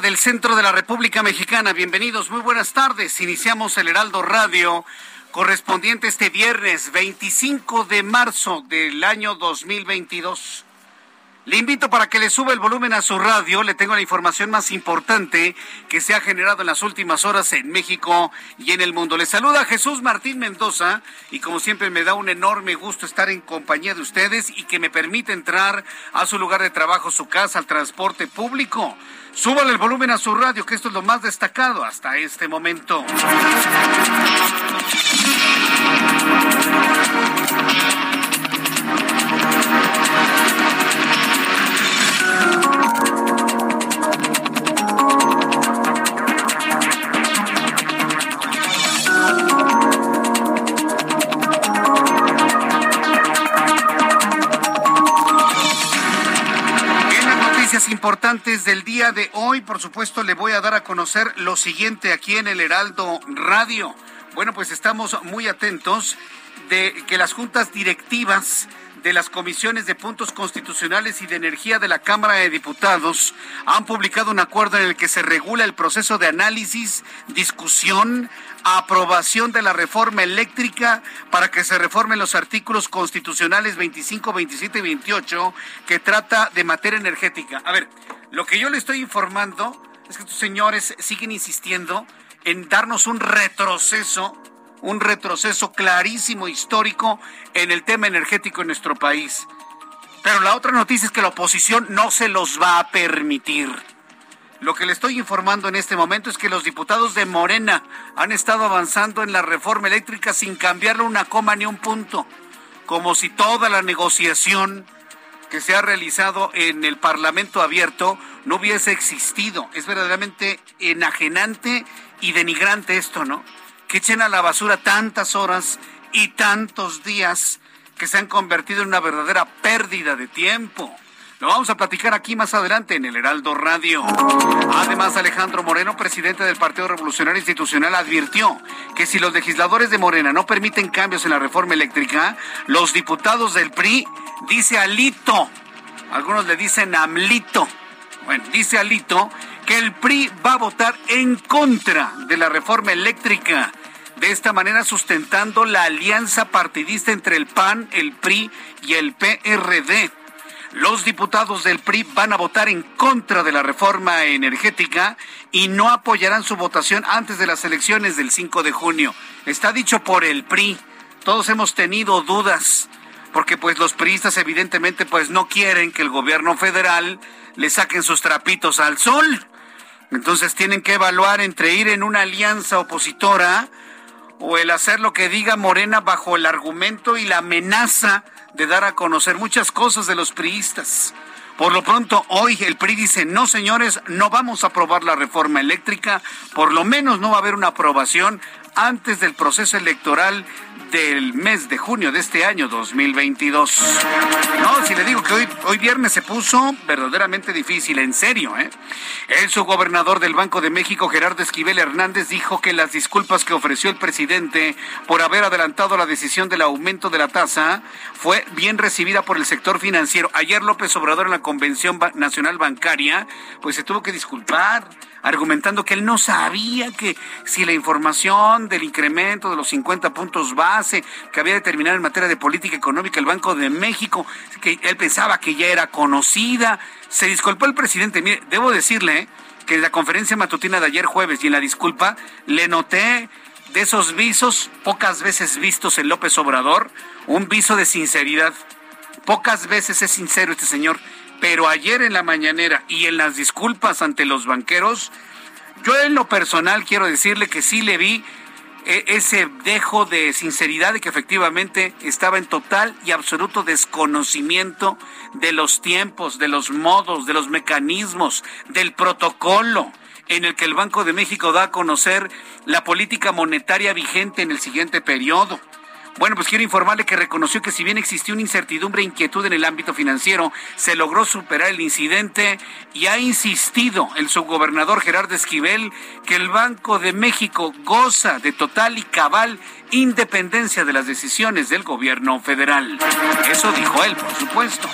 Del centro de la República Mexicana. Bienvenidos, muy buenas tardes. Iniciamos el Heraldo Radio correspondiente este viernes 25 de marzo del año 2022. Le invito para que le suba el volumen a su radio. Le tengo la información más importante que se ha generado en las últimas horas en México y en el mundo. Le saluda Jesús Martín Mendoza y como siempre me da un enorme gusto estar en compañía de ustedes y que me permite entrar a su lugar de trabajo, su casa, al transporte público. Súbale el volumen a su radio, que esto es lo más destacado hasta este momento. Importantes del día de hoy, por supuesto, le voy a dar a conocer lo siguiente aquí en el Heraldo Radio. Bueno, pues estamos muy atentos de que las juntas directivas de las comisiones de puntos constitucionales y de energía de la Cámara de Diputados han publicado un acuerdo en el que se regula el proceso de análisis, discusión, aprobación de la reforma eléctrica para que se reformen los artículos constitucionales 25, 27 y 28 que trata de materia energética. A ver, lo que yo le estoy informando es que estos señores siguen insistiendo en darnos un retroceso un retroceso clarísimo histórico en el tema energético en nuestro país. Pero la otra noticia es que la oposición no se los va a permitir. Lo que le estoy informando en este momento es que los diputados de Morena han estado avanzando en la reforma eléctrica sin cambiarle una coma ni un punto, como si toda la negociación que se ha realizado en el Parlamento abierto no hubiese existido. Es verdaderamente enajenante y denigrante esto, ¿no? Que echen a la basura tantas horas y tantos días que se han convertido en una verdadera pérdida de tiempo. Lo vamos a platicar aquí más adelante en el Heraldo Radio. Además, Alejandro Moreno, presidente del Partido Revolucionario Institucional, advirtió que si los legisladores de Morena no permiten cambios en la reforma eléctrica, los diputados del PRI, dice Alito, algunos le dicen Amlito, bueno, dice Alito que el PRI va a votar en contra de la reforma eléctrica. De esta manera sustentando la alianza partidista entre el PAN, el PRI y el PRD. Los diputados del PRI van a votar en contra de la reforma energética y no apoyarán su votación antes de las elecciones del 5 de junio. Está dicho por el PRI. Todos hemos tenido dudas porque pues los priistas evidentemente pues no quieren que el gobierno federal le saquen sus trapitos al sol. Entonces tienen que evaluar entre ir en una alianza opositora o el hacer lo que diga Morena bajo el argumento y la amenaza de dar a conocer muchas cosas de los priistas. Por lo pronto, hoy el PRI dice, no señores, no vamos a aprobar la reforma eléctrica, por lo menos no va a haber una aprobación antes del proceso electoral del mes de junio de este año 2022. No, si le digo que hoy, hoy viernes se puso verdaderamente difícil, en serio, ¿eh? El subgobernador del Banco de México, Gerardo Esquivel Hernández, dijo que las disculpas que ofreció el presidente por haber adelantado la decisión del aumento de la tasa fue bien recibida por el sector financiero. Ayer López Obrador en la Convención Nacional Bancaria, pues se tuvo que disculpar argumentando que él no sabía que si la información del incremento de los 50 puntos base que había determinado en materia de política económica el Banco de México, que él pensaba que ya era conocida. Se disculpó el presidente. Mire, debo decirle que en la conferencia matutina de ayer jueves y en la disculpa le noté de esos visos pocas veces vistos en López Obrador, un viso de sinceridad. Pocas veces es sincero este señor pero ayer en la mañanera y en las disculpas ante los banqueros, yo en lo personal quiero decirle que sí le vi eh, ese dejo de sinceridad de que efectivamente estaba en total y absoluto desconocimiento de los tiempos, de los modos, de los mecanismos, del protocolo en el que el Banco de México da a conocer la política monetaria vigente en el siguiente periodo. Bueno, pues quiero informarle que reconoció que si bien existió una incertidumbre e inquietud en el ámbito financiero, se logró superar el incidente y ha insistido el subgobernador Gerardo Esquivel que el Banco de México goza de total y cabal independencia de las decisiones del gobierno federal. Eso dijo él, por supuesto.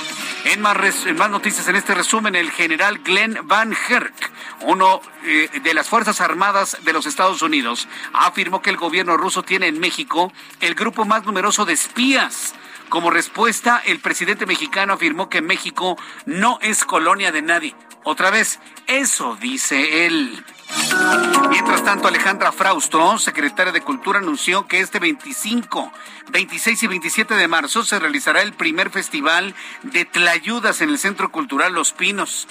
En más, noticias en este resumen, el general Glenn Van Herk, uno eh, de las Fuerzas Armadas de los Estados Unidos, afirmó que el gobierno ruso tiene en México el grupo más numeroso de espías. Como respuesta, el presidente mexicano afirmó que México no es colonia de nadie. Otra vez, eso dice él. Mientras tanto, Alejandra Frausto, secretaria de Cultura, anunció que este 25, 26 y 27 de marzo se realizará el primer festival de Tlayudas en el Centro Cultural Los Pinos.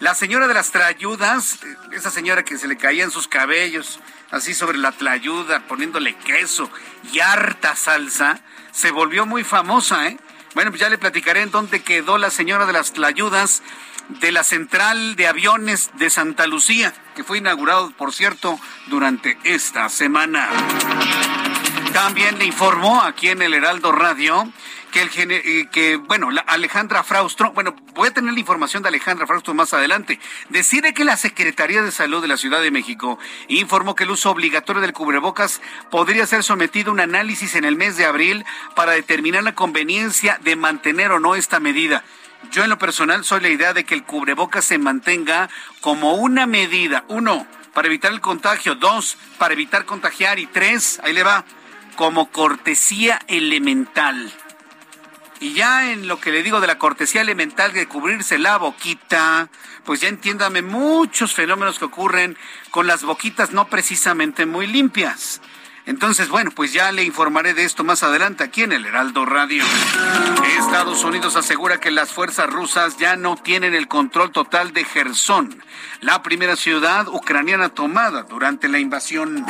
La señora de las Tlayudas, esa señora que se le caían sus cabellos así sobre la Tlayuda, poniéndole queso y harta salsa, se volvió muy famosa, ¿eh? Bueno, pues ya le platicaré en dónde quedó la señora de las Tlayudas de la central de aviones de Santa Lucía, que fue inaugurado, por cierto, durante esta semana. También le informó aquí en el Heraldo Radio que, el, eh, que bueno, la Alejandra Fraustro, bueno, voy a tener la información de Alejandra Fraustro más adelante, decide que la Secretaría de Salud de la Ciudad de México informó que el uso obligatorio del cubrebocas podría ser sometido a un análisis en el mes de abril para determinar la conveniencia de mantener o no esta medida. Yo en lo personal soy la idea de que el cubrebocas se mantenga como una medida. Uno, para evitar el contagio. Dos, para evitar contagiar. Y tres, ahí le va, como cortesía elemental. Y ya en lo que le digo de la cortesía elemental de cubrirse la boquita, pues ya entiéndame muchos fenómenos que ocurren con las boquitas no precisamente muy limpias. Entonces, bueno, pues ya le informaré de esto más adelante aquí en el Heraldo Radio. Estados Unidos asegura que las fuerzas rusas ya no tienen el control total de Gerson, la primera ciudad ucraniana tomada durante la invasión.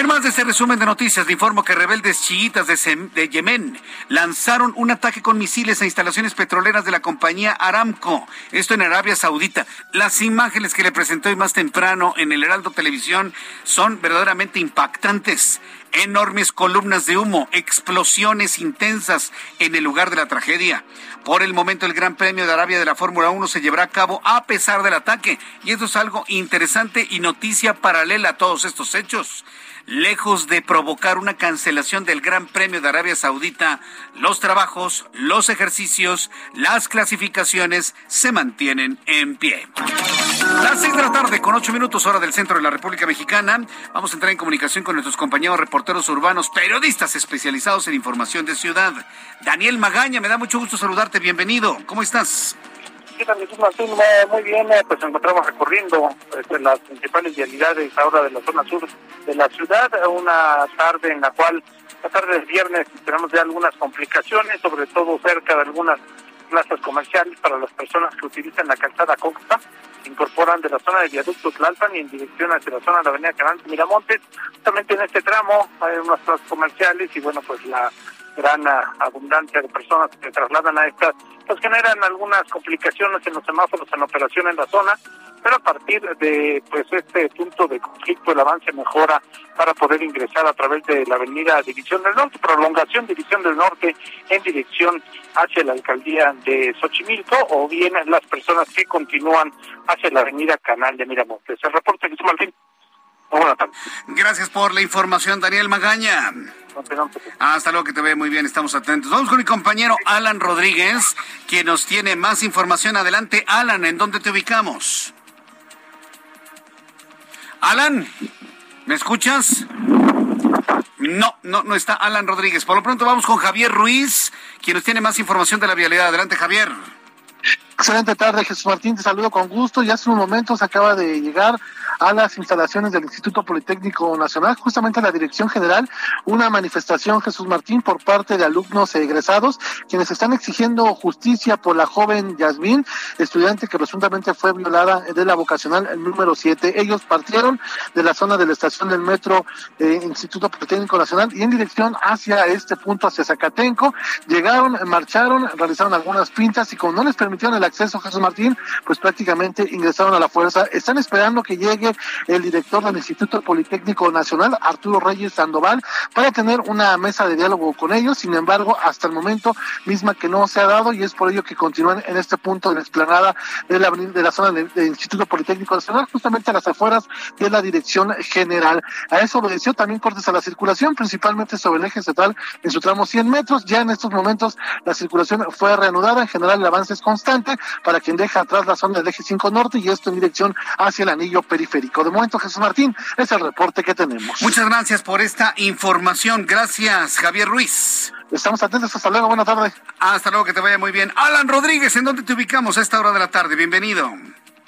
En más de ese resumen de noticias, le informo que rebeldes chiitas de, Yemen lanzaron un ataque con misiles a instalaciones petroleras de la compañía Aramco, esto en Arabia Saudita. Las imágenes que le presentó hoy más temprano en el Heraldo Televisión son verdaderamente impactantes enormes columnas de humo, explosiones intensas en el lugar de la tragedia. Por el momento el Gran Premio de Arabia de la Fórmula 1 se llevará a cabo a pesar del ataque y esto es algo interesante y noticia paralela a todos estos hechos. Lejos de provocar una cancelación del Gran Premio de Arabia Saudita, los trabajos, los ejercicios, las clasificaciones se mantienen en pie. Las seis de la tarde, con ocho minutos hora del centro de la República Mexicana, vamos a entrar en comunicación con nuestros compañeros reporteros urbanos, periodistas especializados en información de ciudad. Daniel Magaña, me da mucho gusto saludarte, bienvenido. ¿Cómo estás? Muy bien, eh, pues encontramos recorriendo este, las principales vialidades ahora de la zona sur de la ciudad, una tarde en la cual, la tarde del viernes, tenemos ya algunas complicaciones, sobre todo cerca de algunas plazas comerciales para las personas que utilizan la calzada Costa, se incorporan de la zona de viaducto Tlalpan y en dirección hacia la zona de la avenida Canal Miramontes. Justamente en este tramo hay unas plazas comerciales y bueno, pues la gran abundancia de personas que se trasladan a estas, pues generan algunas complicaciones en los semáforos en operación en la zona. pero a partir de pues este punto de conflicto el avance mejora para poder ingresar a través de la avenida División del Norte, prolongación División del Norte en dirección hacia la alcaldía de Xochimilco o bien las personas que continúan hacia la avenida Canal de Miramontes. El reporte de Martín. Gracias por la información, Daniel Magaña. Hasta luego, que te ve muy bien, estamos atentos. Vamos con mi compañero Alan Rodríguez, quien nos tiene más información. Adelante, Alan, ¿en dónde te ubicamos? Alan, ¿me escuchas? No, no, no está Alan Rodríguez. Por lo pronto vamos con Javier Ruiz, quien nos tiene más información de la vialidad. Adelante, Javier. Excelente tarde, Jesús Martín. Te saludo con gusto. Ya hace un momento se acaba de llegar a las instalaciones del Instituto Politécnico Nacional, justamente a la Dirección General, una manifestación, Jesús Martín, por parte de alumnos egresados, quienes están exigiendo justicia por la joven Yasmín, estudiante que presuntamente fue violada de la vocacional número 7. Ellos partieron de la zona de la estación del metro eh, Instituto Politécnico Nacional y en dirección hacia este punto, hacia Zacatenco, llegaron, marcharon, realizaron algunas pintas y como no les permitieron el acceso, Jesús Martín, pues prácticamente ingresaron a la fuerza. Están esperando que llegue el director del Instituto Politécnico Nacional, Arturo Reyes Sandoval, para tener una mesa de diálogo con ellos. Sin embargo, hasta el momento misma que no se ha dado y es por ello que continúan en este punto de la explanada de la, de la zona del, Instituto Politécnico Nacional, justamente a las afueras de la Dirección General. A eso obedeció también cortes a la circulación, principalmente sobre el eje central en su tramo 100 metros. Ya en estos momentos la circulación fue reanudada. En general el avance es constante para quien deja atrás la zona del eje 5 norte y esto en dirección hacia el anillo periférico. De momento, Jesús Martín, es el reporte que tenemos. Muchas gracias por esta información. Gracias, Javier Ruiz. Estamos atentos. Hasta luego. Buenas tardes. Hasta luego. Que te vaya muy bien. Alan Rodríguez, ¿en dónde te ubicamos a esta hora de la tarde? Bienvenido.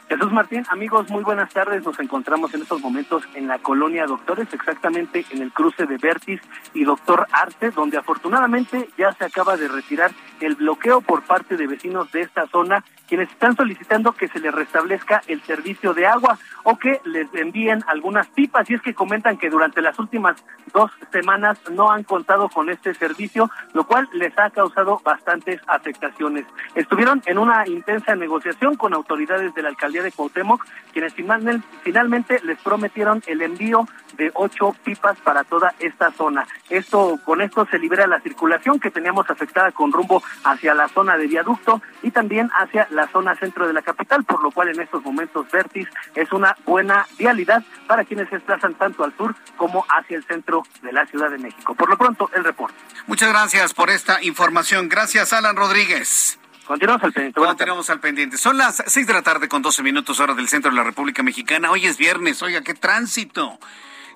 Jesús Martín, amigos, muy buenas tardes. Nos encontramos en estos momentos en la colonia Doctores, exactamente en el cruce de Vertis y Doctor Arte, donde afortunadamente ya se acaba de retirar el bloqueo por parte de vecinos de esta zona, quienes están solicitando que se les restablezca el servicio de agua o que les envíen algunas pipas. Y es que comentan que durante las últimas dos semanas no han contado con este servicio, lo cual les ha causado bastantes afectaciones. Estuvieron en una intensa negociación con autoridades de la alcaldía de Cuauhtémoc, quienes finalmente les prometieron el envío de ocho pipas para toda esta zona. Esto, con esto se libera la circulación que teníamos afectada con rumbo hacia la zona de viaducto y también hacia la zona centro de la capital, por lo cual en estos momentos Vertis es una buena vialidad para quienes se desplazan tanto al sur como hacia el centro de la Ciudad de México. Por lo pronto, el reporte. Muchas gracias por esta información. Gracias, Alan Rodríguez. Continuamos al pendiente. Continuamos al pendiente. Son las seis de la tarde con doce minutos hora del centro de la República Mexicana. Hoy es viernes. Oiga, qué tránsito.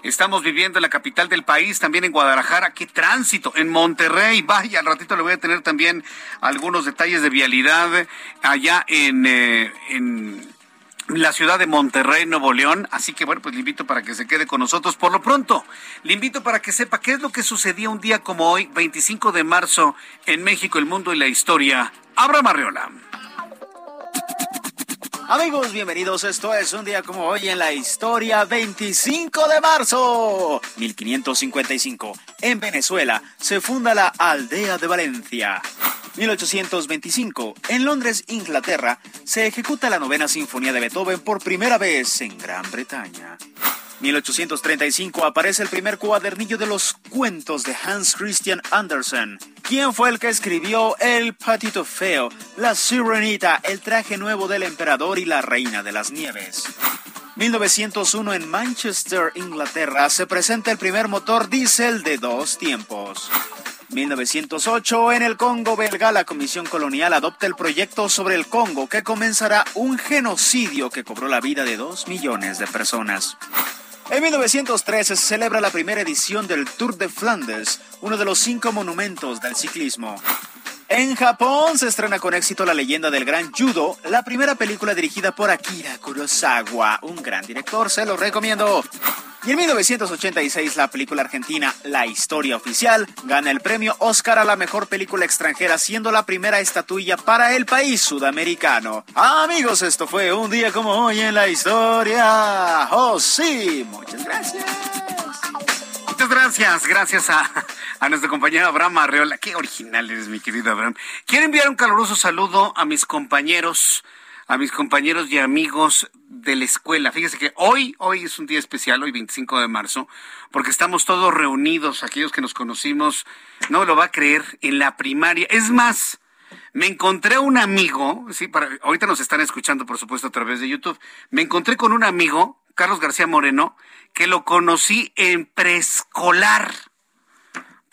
Estamos viviendo en la capital del país, también en Guadalajara. Qué tránsito. En Monterrey, vaya, al ratito le voy a tener también algunos detalles de vialidad allá en, eh, en la ciudad de Monterrey, Nuevo León. Así que bueno, pues le invito para que se quede con nosotros. Por lo pronto, le invito para que sepa qué es lo que sucedía un día como hoy, 25 de marzo, en México, el mundo y la historia. Abra Marriola. Amigos, bienvenidos. Esto es un día como hoy en la historia, 25 de marzo 1555. En Venezuela se funda la Aldea de Valencia. 1825. En Londres, Inglaterra, se ejecuta la novena sinfonía de Beethoven por primera vez en Gran Bretaña. 1835 aparece el primer cuadernillo de los cuentos de Hans Christian Andersen. ¿Quién fue el que escribió El Patito Feo, La Sirenita, El traje nuevo del emperador y la reina de las nieves? 1901 en Manchester, Inglaterra, se presenta el primer motor diésel de dos tiempos. 1908, en el Congo belga, la Comisión Colonial adopta el proyecto sobre el Congo que comenzará un genocidio que cobró la vida de dos millones de personas. En 1913 se celebra la primera edición del Tour de Flandes, uno de los cinco monumentos del ciclismo. En Japón se estrena con éxito La leyenda del gran judo, la primera película dirigida por Akira Kurosawa, un gran director, se lo recomiendo. Y en 1986 la película argentina La historia oficial gana el premio Oscar a la mejor película extranjera, siendo la primera estatuilla para el país sudamericano. amigos, esto fue un día como hoy en la historia. Oh sí, muchas gracias. Muchas gracias, gracias a, a nuestro compañero Abraham Arreola. Qué original eres, mi querido Abraham. Quiero enviar un caluroso saludo a mis compañeros a mis compañeros y amigos de la escuela. Fíjese que hoy, hoy es un día especial, hoy 25 de marzo, porque estamos todos reunidos, aquellos que nos conocimos, no lo va a creer, en la primaria. Es más, me encontré un amigo, sí, para, ahorita nos están escuchando, por supuesto, a través de YouTube. Me encontré con un amigo, Carlos García Moreno, que lo conocí en preescolar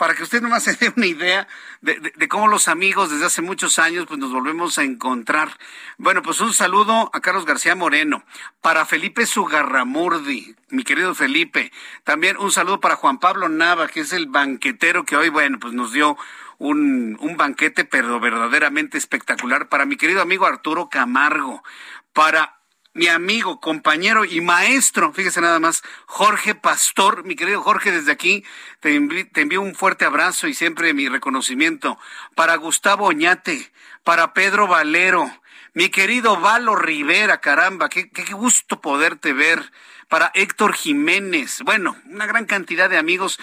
para que usted nomás se dé una idea de, cómo los amigos desde hace muchos años pues nos volvemos a encontrar. Bueno, pues un saludo a Carlos García Moreno, para Felipe Sugarramurdi, mi querido Felipe. También un saludo para Juan Pablo Nava, que es el banquetero que hoy, bueno, pues nos dio un, un banquete, pero verdaderamente espectacular. Para mi querido amigo Arturo Camargo, para mi amigo, compañero y maestro, fíjese nada más, Jorge Pastor, mi querido Jorge, desde aquí te, envío un fuerte abrazo y siempre mi reconocimiento. Para Gustavo Oñate, para Pedro Valero, mi querido Valo Rivera, caramba, qué, qué gusto poderte ver, para Héctor Jiménez, bueno, una gran cantidad de amigos.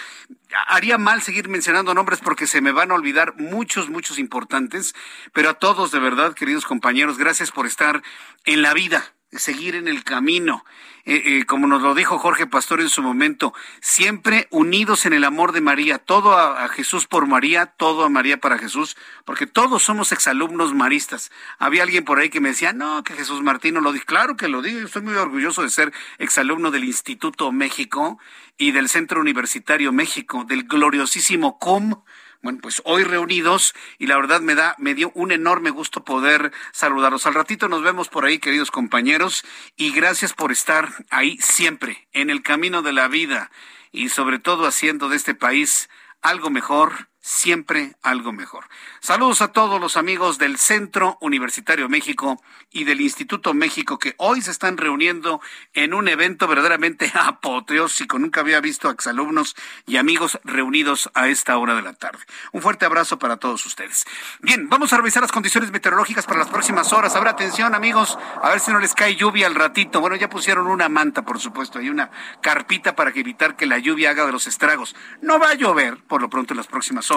Haría mal seguir mencionando nombres porque se me van a olvidar muchos, muchos importantes, pero a todos de verdad, queridos compañeros, gracias por estar en la vida seguir en el camino. Eh, eh, como nos lo dijo Jorge Pastor en su momento, siempre unidos en el amor de María, todo a, Jesús por María, todo a María para Jesús, porque todos somos exalumnos maristas. Había alguien por ahí que me decía, no, que Jesús Martín no lo dijo. Claro que lo digo, estoy muy orgulloso de ser exalumno del Instituto México y del Centro Universitario México, del gloriosísimo COM bueno, pues hoy reunidos y la verdad me da, me dio un enorme gusto poder saludarlos. Al ratito nos vemos por ahí, queridos compañeros, y gracias por estar ahí siempre, en el camino de la vida y sobre todo haciendo de este país algo mejor siempre algo mejor. Saludos a todos los amigos del Centro Universitario México y del Instituto México que hoy se están reuniendo en un evento verdaderamente apoteósico. Nunca había visto a exalumnos y amigos reunidos a esta hora de la tarde. Un fuerte abrazo para todos ustedes. Bien, vamos a revisar las condiciones meteorológicas para las próximas horas. Habrá atención, amigos, a ver si no les cae lluvia al ratito. Bueno, ya pusieron una manta, por supuesto, hay una carpita para evitar que la lluvia haga de los estragos. No va a llover por lo pronto en las próximas horas.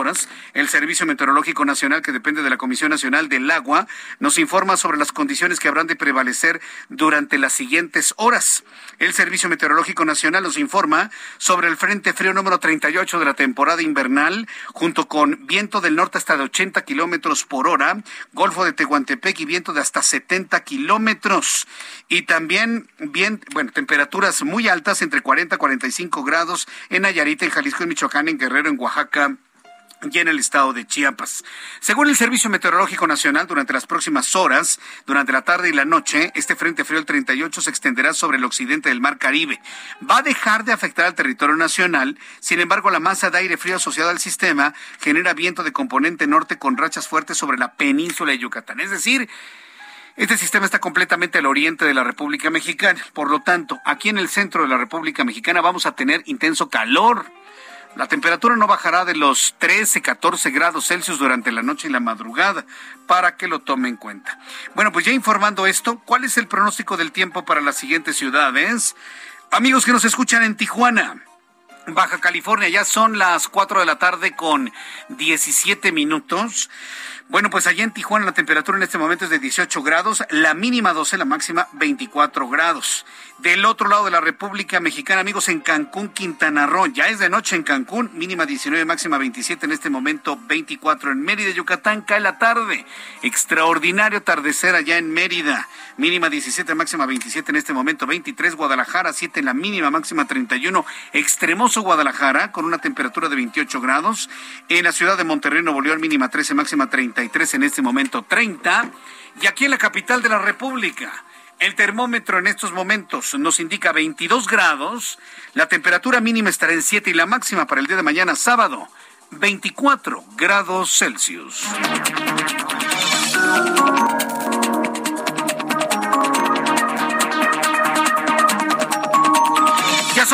El Servicio Meteorológico Nacional, que depende de la Comisión Nacional del Agua, nos informa sobre las condiciones que habrán de prevalecer durante las siguientes horas. El Servicio Meteorológico Nacional nos informa sobre el Frente Frío número 38 de la temporada invernal, junto con viento del norte hasta de 80 kilómetros por hora, Golfo de Tehuantepec y viento de hasta 70 kilómetros. Y también, bien, bueno, temperaturas muy altas, entre 40 y 45 grados en Nayarit, en Jalisco, en Michoacán, en Guerrero, en Oaxaca y en el estado de Chiapas. Según el Servicio Meteorológico Nacional, durante las próximas horas, durante la tarde y la noche, este Frente Frío el 38 se extenderá sobre el occidente del Mar Caribe. Va a dejar de afectar al territorio nacional, sin embargo, la masa de aire frío asociada al sistema genera viento de componente norte con rachas fuertes sobre la península de Yucatán. Es decir, este sistema está completamente al oriente de la República Mexicana. Por lo tanto, aquí en el centro de la República Mexicana vamos a tener intenso calor la temperatura no bajará de los 13, 14 grados Celsius durante la noche y la madrugada, para que lo tome en cuenta. Bueno, pues ya informando esto, ¿cuál es el pronóstico del tiempo para las siguientes ciudades? Amigos que nos escuchan en Tijuana. Baja California, ya son las 4 de la tarde con 17 minutos. Bueno, pues allá en Tijuana la temperatura en este momento es de 18 grados, la mínima 12, la máxima 24 grados. Del otro lado de la República Mexicana, amigos, en Cancún, Quintana Roo, ya es de noche en Cancún, mínima 19, máxima 27, en este momento 24 en Mérida, Yucatán, cae la tarde. Extraordinario atardecer allá en Mérida, mínima 17, máxima 27, en este momento 23, Guadalajara 7, la mínima máxima 31, extremoso Guadalajara con una temperatura de 28 grados. En la ciudad de Monterrey, Nuevo León, mínima 13, máxima 30 en este momento 30. Y aquí en la capital de la República, el termómetro en estos momentos nos indica 22 grados, la temperatura mínima estará en 7 y la máxima para el día de mañana sábado 24 grados Celsius.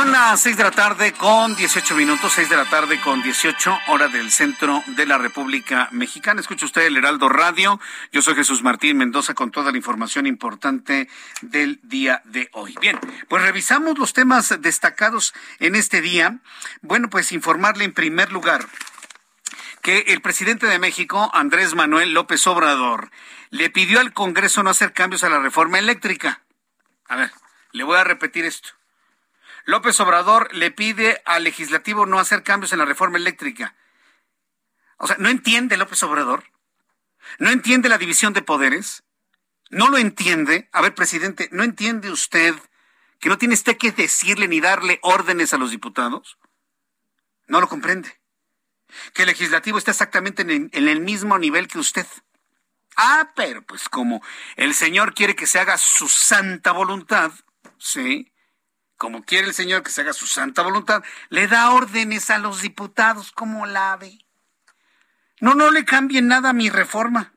Son las seis de la tarde con 18 minutos, seis de la tarde con 18 hora del centro de la República Mexicana. Escucha usted el Heraldo Radio. Yo soy Jesús Martín Mendoza con toda la información importante del día de hoy. Bien, pues revisamos los temas destacados en este día. Bueno, pues informarle en primer lugar que el presidente de México, Andrés Manuel López Obrador, le pidió al Congreso no hacer cambios a la reforma eléctrica. A ver, le voy a repetir esto. López Obrador le pide al legislativo no hacer cambios en la reforma eléctrica. O sea, ¿no entiende López Obrador? ¿No entiende la división de poderes? ¿No lo entiende? A ver, presidente, ¿no entiende usted que no tiene usted que decirle ni darle órdenes a los diputados? No lo comprende. Que el legislativo está exactamente en el, mismo nivel que usted. Ah, pero pues como el Señor quiere que se haga su santa voluntad, ¿sí? Como quiere el Señor que se haga su santa voluntad, le da órdenes a los diputados como la ve. No, no le cambien nada a mi reforma.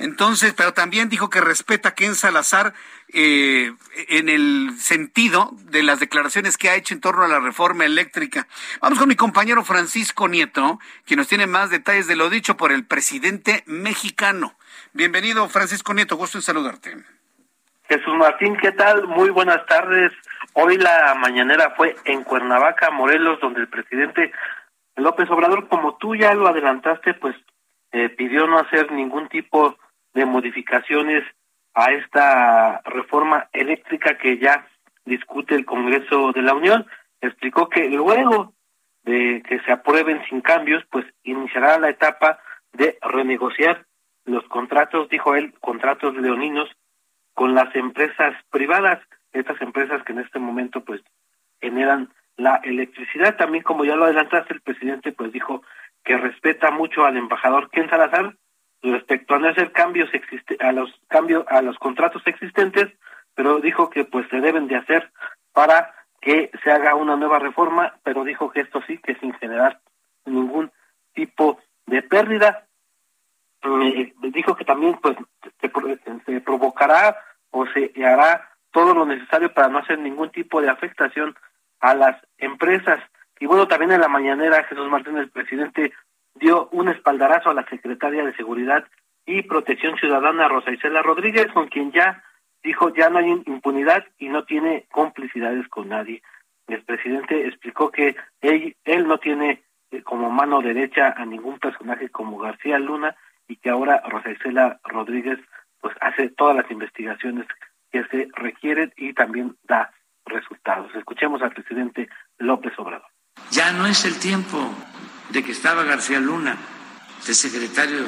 Entonces, pero también dijo que respeta a Ken Salazar eh, en el sentido de las declaraciones que ha hecho en torno a la reforma eléctrica. Vamos con mi compañero Francisco Nieto, quien nos tiene más detalles de lo dicho por el presidente mexicano. Bienvenido, Francisco Nieto, gusto en saludarte. Jesús Martín, ¿qué tal? Muy buenas tardes. Hoy la mañanera fue en Cuernavaca, Morelos, donde el presidente López Obrador, como tú ya lo adelantaste, pues eh, pidió no hacer ningún tipo de modificaciones a esta reforma eléctrica que ya discute el Congreso de la Unión. Explicó que luego de que se aprueben sin cambios, pues iniciará la etapa de renegociar los contratos, dijo él, contratos leoninos con las empresas privadas, estas empresas que en este momento pues generan la electricidad. También como ya lo adelantaste, el presidente pues dijo que respeta mucho al embajador Ken Salazar respecto a no hacer cambios a los cambios a los contratos existentes, pero dijo que pues se deben de hacer para que se haga una nueva reforma, pero dijo que esto sí que sin generar ningún tipo de pérdida. Eh, dijo que también pues se, provocará o se hará todo lo necesario para no hacer ningún tipo de afectación a las empresas. Y bueno, también en la mañanera Jesús Martínez, el presidente, dio un espaldarazo a la secretaria de Seguridad y Protección Ciudadana, Rosa Isela Rodríguez, con quien ya dijo ya no hay impunidad y no tiene complicidades con nadie. El presidente explicó que él, él no tiene eh, como mano derecha a ningún personaje como García Luna y que ahora Rosa Isela Rodríguez pues hace todas las investigaciones que se requieren y también da resultados. Escuchemos al presidente López Obrador. Ya no es el tiempo de que estaba García Luna, de secretario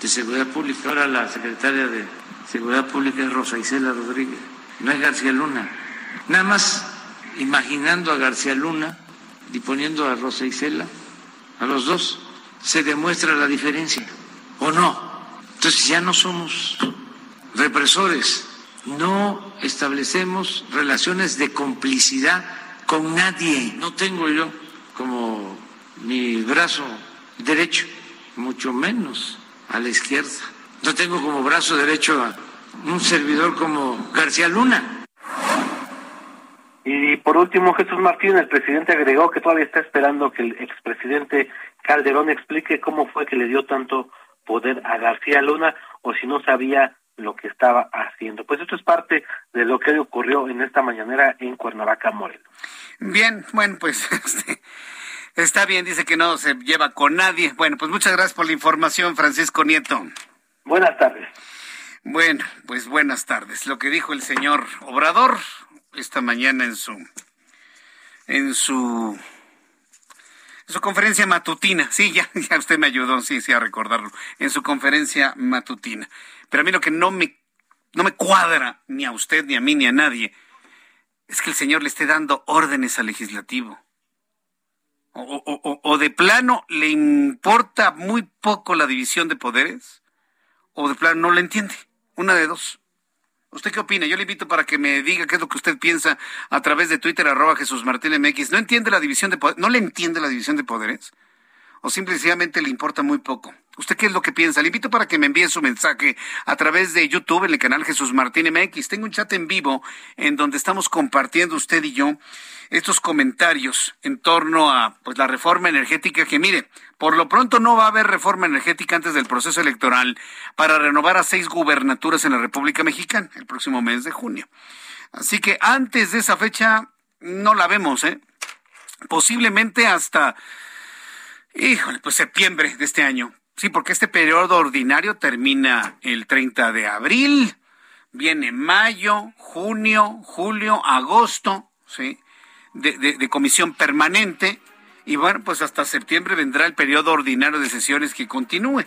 de Seguridad Pública, ahora la secretaria de Seguridad Pública es Rosa Isela Rodríguez, no es García Luna. Nada más imaginando a García Luna y poniendo a Rosa Isela, a los dos, se demuestra la diferencia, ¿o no? Entonces ya no somos represores, no establecemos relaciones de complicidad con nadie, no tengo yo como mi brazo derecho, mucho menos a la izquierda. No tengo como brazo derecho a un servidor como García Luna. Y por último, Jesús Martín, el presidente agregó que todavía está esperando que el expresidente Calderón explique cómo fue que le dio tanto poder a García Luna o si no sabía lo que estaba haciendo. Pues esto es parte de lo que ocurrió en esta mañanera en Cuernavaca, Morelos. Bien, bueno, pues este, Está bien, dice que no se lleva con nadie. Bueno, pues muchas gracias por la información, Francisco Nieto. Buenas tardes. Bueno, pues buenas tardes. Lo que dijo el señor Obrador esta mañana en su en su en su conferencia matutina. Sí, ya, ya usted me ayudó, sí, sí, a recordarlo. En su conferencia matutina. Pero a mí lo que no me no me cuadra ni a usted ni a mí ni a nadie es que el señor le esté dando órdenes al legislativo o, de plano le importa muy poco la división de poderes, o de plano no la entiende. Una de dos. ¿Usted qué opina? Yo le invito para que me diga qué es lo que usted piensa a través de Twitter, arroba Jesús Martín MX. ¿No entiende la división de poderes? ¿No le entiende la división de poderes? ¿O simplemente le importa muy poco? ¿Usted qué es lo que piensa? Le invito para que me envíe su mensaje a través de YouTube en el canal Jesús Martín MX. Tengo un chat en vivo en donde estamos compartiendo usted y yo estos comentarios en torno a pues la reforma energética que mire, por lo pronto no va a haber reforma energética antes del proceso electoral para renovar a seis gubernaturas en la República Mexicana el próximo mes de junio. Así que antes de esa fecha no la vemos, ¿eh? Posiblemente hasta Híjole, pues septiembre de este año. Sí, porque este periodo ordinario termina el 30 de abril, viene mayo, junio, julio, agosto, ¿sí? De, comisión permanente. Y bueno, pues hasta septiembre vendrá el periodo ordinario de sesiones que continúe.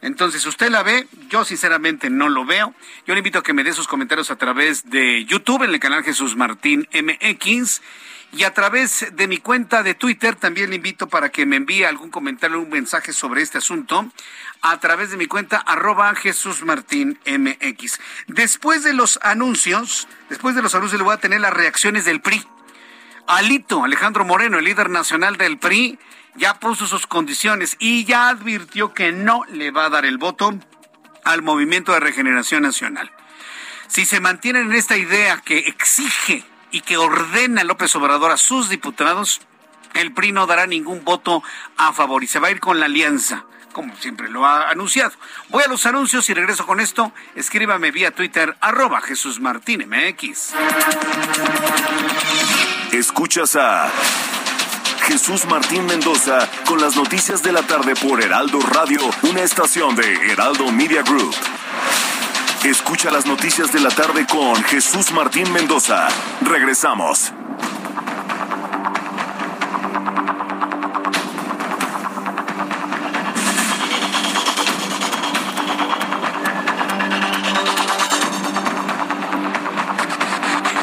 Entonces, ¿usted la ve? Yo sinceramente no lo veo. Yo le invito a que me dé sus comentarios a través de YouTube en el canal Jesús Martín MX y a través de mi cuenta de Twitter también le invito para que me envíe algún comentario, un mensaje sobre este asunto a través de mi cuenta arroba Jesús Martín MX. Después de los anuncios, después de los anuncios le voy a tener las reacciones del PRI. Alito, Alejandro Moreno, el líder nacional del PRI, ya puso sus condiciones y ya advirtió que no le va a dar el voto al Movimiento de Regeneración Nacional. Si se mantienen en esta idea que exige y que ordena López Obrador a sus diputados, el PRI no dará ningún voto a favor y se va a ir con la alianza, como siempre lo ha anunciado. Voy a los anuncios y regreso con esto. Escríbame vía Twitter, arroba Jesús Martín MX. Escuchas a Jesús Martín Mendoza con las noticias de la tarde por Heraldo Radio, una estación de Heraldo Media Group. Escucha las noticias de la tarde con Jesús Martín Mendoza. Regresamos.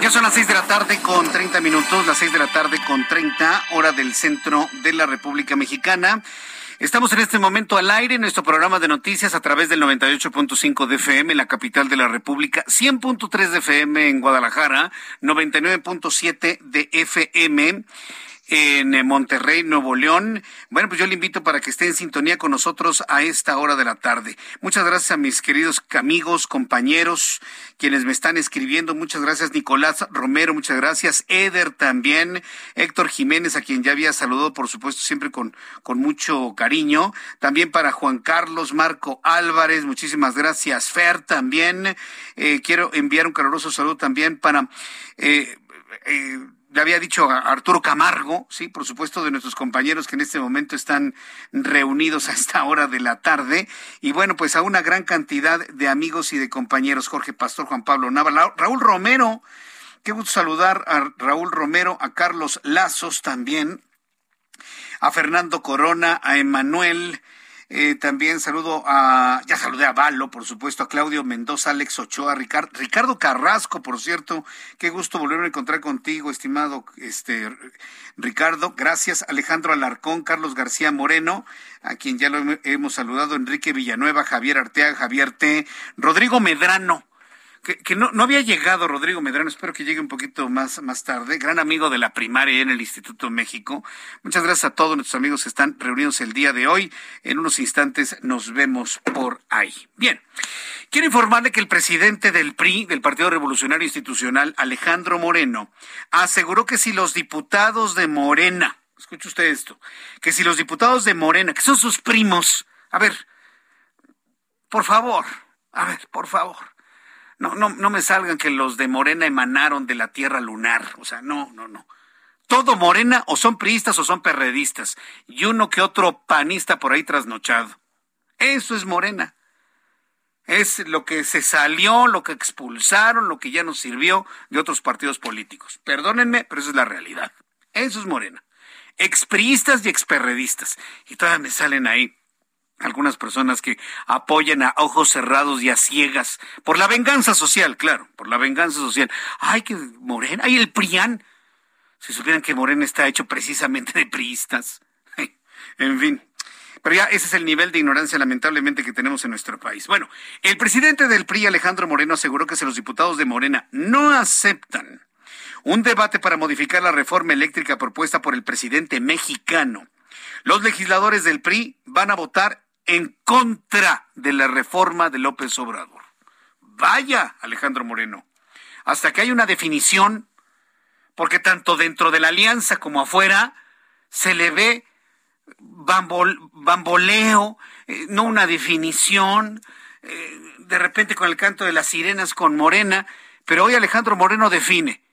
Ya son las seis de la tarde con 30 minutos, las seis de la tarde con 30 hora del centro de la República Mexicana. Estamos en este momento al aire en nuestro programa de noticias a través del 98.5 de FM en la capital de la República, 100.3 de FM en Guadalajara, 99.7 de FM en eh, Monterrey, Nuevo León. Bueno, pues yo le invito para que esté en sintonía con nosotros a esta hora de la tarde. Muchas gracias a mis queridos amigos, compañeros, quienes me están escribiendo. Muchas gracias, Nicolás Romero, muchas gracias. Eder también, Héctor Jiménez, a quien ya había saludado, por supuesto, siempre con, con mucho cariño. También para Juan Carlos, Marco Álvarez, muchísimas gracias. Fer también. Eh, quiero enviar un caluroso saludo también para... Eh, eh, le había dicho a Arturo Camargo, sí, por supuesto, de nuestros compañeros que en este momento están reunidos a esta hora de la tarde, y bueno, pues a una gran cantidad de amigos y de compañeros, Jorge Pastor, Juan Pablo Nava, Raúl Romero, qué gusto saludar a Raúl Romero, a Carlos Lazos también, a Fernando Corona, a Emanuel, eh, también saludo a, ya saludé a Valo, por supuesto, a Claudio Mendoza, Alex Ochoa, Ricardo, Ricardo Carrasco, por cierto, qué gusto volver a encontrar contigo, estimado este Ricardo. Gracias, Alejandro Alarcón, Carlos García Moreno, a quien ya lo hemos saludado, Enrique Villanueva, Javier Arteaga, Javier T, Rodrigo Medrano que, no, no, había llegado Rodrigo Medrano, espero que llegue un poquito más, más tarde, gran amigo de la primaria en el Instituto México. Muchas gracias a todos nuestros amigos que están reunidos el día de hoy. En unos instantes nos vemos por ahí. Bien, quiero informarle que el presidente del PRI, del Partido Revolucionario Institucional, Alejandro Moreno, aseguró que si los diputados de Morena, escuche usted esto, que si los diputados de Morena, que son sus primos, a ver, por favor, a ver, por favor no, no, no me salgan que los de Morena emanaron de la tierra lunar. O sea, no, no, no. Todo Morena o son priistas o son perredistas. Y uno que otro panista por ahí trasnochado. Eso es Morena. Es lo que se salió, lo que expulsaron, lo que ya nos sirvió de otros partidos políticos. Perdónenme, pero esa es la realidad. Eso es Morena. Expriistas y experredistas. Y todavía me salen ahí algunas personas que apoyan a ojos cerrados y a ciegas por la venganza social, claro, por la venganza social. Ay, que Morena, ay, el PRIAN. Si supieran que Morena está hecho precisamente de priistas. En fin. Pero ya ese es el nivel de ignorancia lamentablemente que tenemos en nuestro país. Bueno, el presidente del PRI, Alejandro Moreno, aseguró que si los diputados de Morena no aceptan un debate para modificar la reforma eléctrica propuesta por el presidente mexicano, los legisladores del PRI van a votar en contra de la reforma de López Obrador. Vaya, Alejandro Moreno, hasta que hay una definición, porque tanto dentro de la alianza como afuera se le ve bamboleo, eh, no una definición, eh, de repente con el canto de las sirenas con Morena, pero hoy Alejandro Moreno define,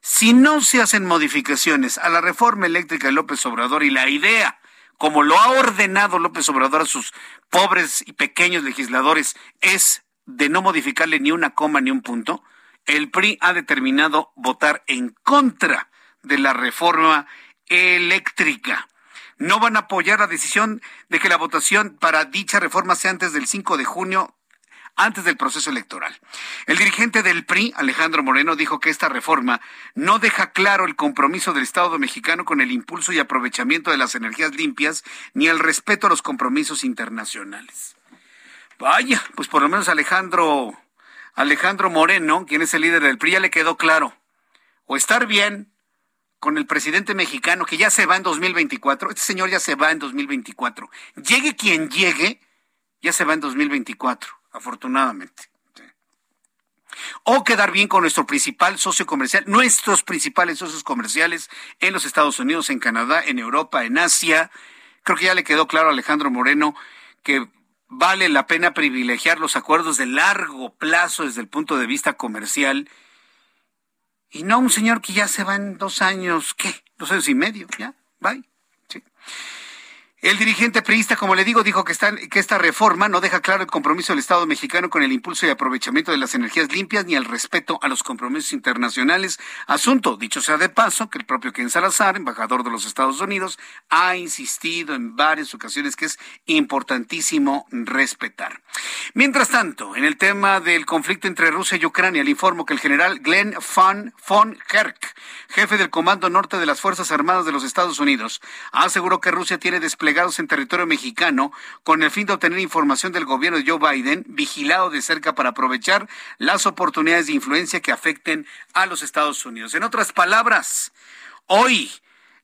si no se hacen modificaciones a la reforma eléctrica de López Obrador y la idea como lo ha ordenado López Obrador a sus pobres y pequeños legisladores, es de no modificarle ni una coma ni un punto, el PRI ha determinado votar en contra de la reforma eléctrica. No van a apoyar la decisión de que la votación para dicha reforma sea antes del 5 de junio antes del proceso electoral. El dirigente del PRI, Alejandro Moreno, dijo que esta reforma no deja claro el compromiso del Estado mexicano con el impulso y aprovechamiento de las energías limpias ni el respeto a los compromisos internacionales. Vaya, pues por lo menos Alejandro Alejandro Moreno, quien es el líder del PRI, ya le quedó claro. O estar bien con el presidente mexicano que ya se va en 2024, este señor ya se va en 2024. Llegue quien llegue, ya se va en 2024 afortunadamente. O quedar bien con nuestro principal socio comercial, nuestros principales socios comerciales en los Estados Unidos, en Canadá, en Europa, en Asia. Creo que ya le quedó claro a Alejandro Moreno que vale la pena privilegiar los acuerdos de largo plazo desde el punto de vista comercial y no un señor que ya se va en dos años, ¿qué? Dos años y medio, ya, bye. El dirigente priista, como le digo, dijo que, esta reforma no deja claro el compromiso del Estado mexicano con el impulso y aprovechamiento de las energías limpias ni el respeto a los compromisos internacionales. Asunto, dicho sea de paso, que el propio Ken Salazar, embajador de los Estados Unidos, ha insistido en varias ocasiones que es importantísimo respetar. Mientras tanto, en el tema del conflicto entre Rusia y Ucrania, le informo que el general Glenn von, von Herk, jefe del Comando Norte de las Fuerzas Armadas de los Estados Unidos, aseguró que Rusia tiene desplegado en territorio mexicano con el fin de obtener información del gobierno de Joe Biden, vigilado de cerca para aprovechar las oportunidades de influencia que afecten a los Estados Unidos. En otras palabras, hoy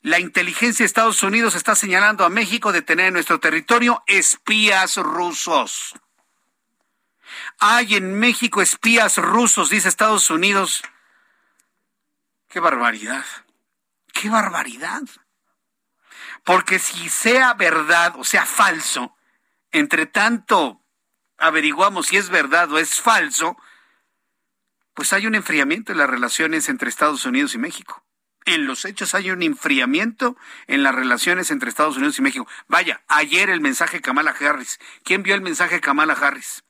la inteligencia de Estados Unidos está señalando a México de tener en nuestro territorio espías rusos. Hay en México espías rusos, dice Estados Unidos. Qué barbaridad. Qué barbaridad. Porque si sea verdad o sea falso, entre tanto averiguamos si es verdad o es falso, pues hay un enfriamiento en las relaciones entre Estados Unidos y México. En los hechos hay un enfriamiento en las relaciones entre Estados Unidos y México. Vaya, ayer el mensaje Kamala Harris. ¿Quién vio el mensaje Kamala Harris?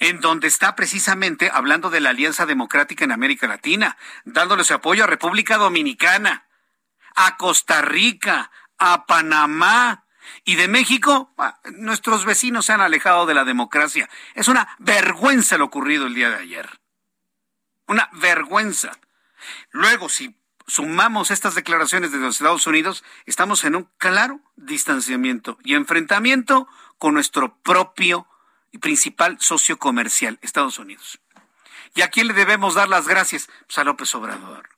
En donde está precisamente hablando de la Alianza Democrática en América Latina, dándole apoyo a República Dominicana a Costa Rica, a Panamá. Y de México, ah, nuestros vecinos se han alejado de la democracia. Es una vergüenza lo ocurrido el día de ayer. Una vergüenza. Luego, si sumamos estas declaraciones de los Estados Unidos, estamos en un claro distanciamiento y enfrentamiento con nuestro propio y principal socio comercial, Estados Unidos. ¿Y a quién le debemos dar las gracias? Pues a López Obrador.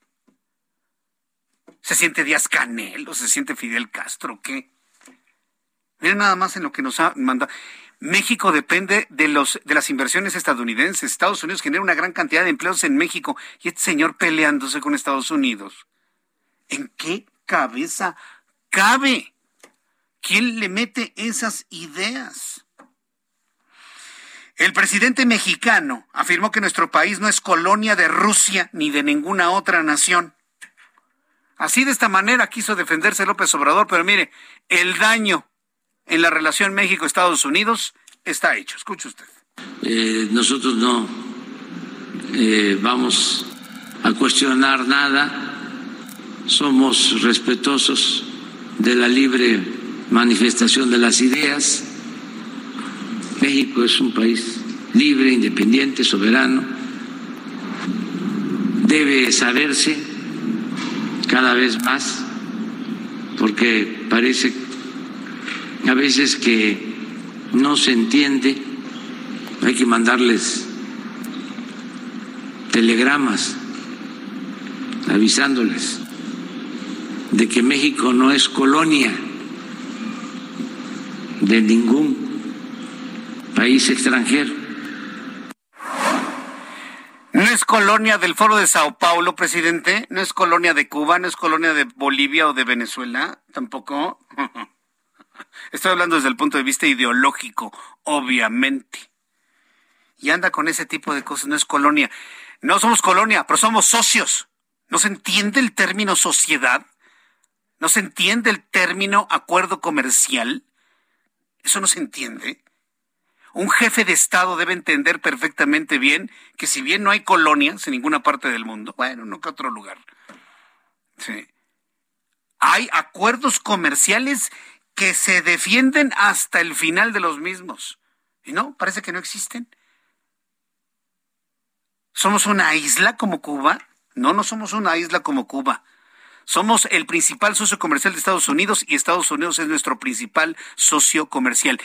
¿Se siente Díaz Canel o se siente Fidel Castro? ¿Qué? Miren nada más en lo que nos ha mandado. México depende de, los, de las inversiones estadounidenses. Estados Unidos genera una gran cantidad de empleos en México y este señor peleándose con Estados Unidos. ¿En qué cabeza cabe? ¿Quién le mete esas ideas? El presidente mexicano afirmó que nuestro país no es colonia de Rusia ni de ninguna otra nación. Así de esta manera quiso defenderse López Obrador, pero mire, el daño en la relación México-Estados Unidos está hecho. Escuche usted. Eh, nosotros no eh, vamos a cuestionar nada, somos respetuosos de la libre manifestación de las ideas. México es un país libre, independiente, soberano. Debe saberse cada vez más, porque parece a veces que no se entiende, hay que mandarles telegramas avisándoles de que México no es colonia de ningún país extranjero. No es colonia del Foro de Sao Paulo, presidente. No es colonia de Cuba, no es colonia de Bolivia o de Venezuela, tampoco. Estoy hablando desde el punto de vista ideológico, obviamente. Y anda con ese tipo de cosas, no es colonia. No somos colonia, pero somos socios. ¿No se entiende el término sociedad? ¿No se entiende el término acuerdo comercial? ¿Eso no se entiende? Un jefe de Estado debe entender perfectamente bien que si bien no hay colonias en ninguna parte del mundo, bueno, no que otro lugar, sí, hay acuerdos comerciales que se defienden hasta el final de los mismos. Y no, parece que no existen. ¿Somos una isla como Cuba? No, no somos una isla como Cuba. Somos el principal socio comercial de Estados Unidos y Estados Unidos es nuestro principal socio comercial.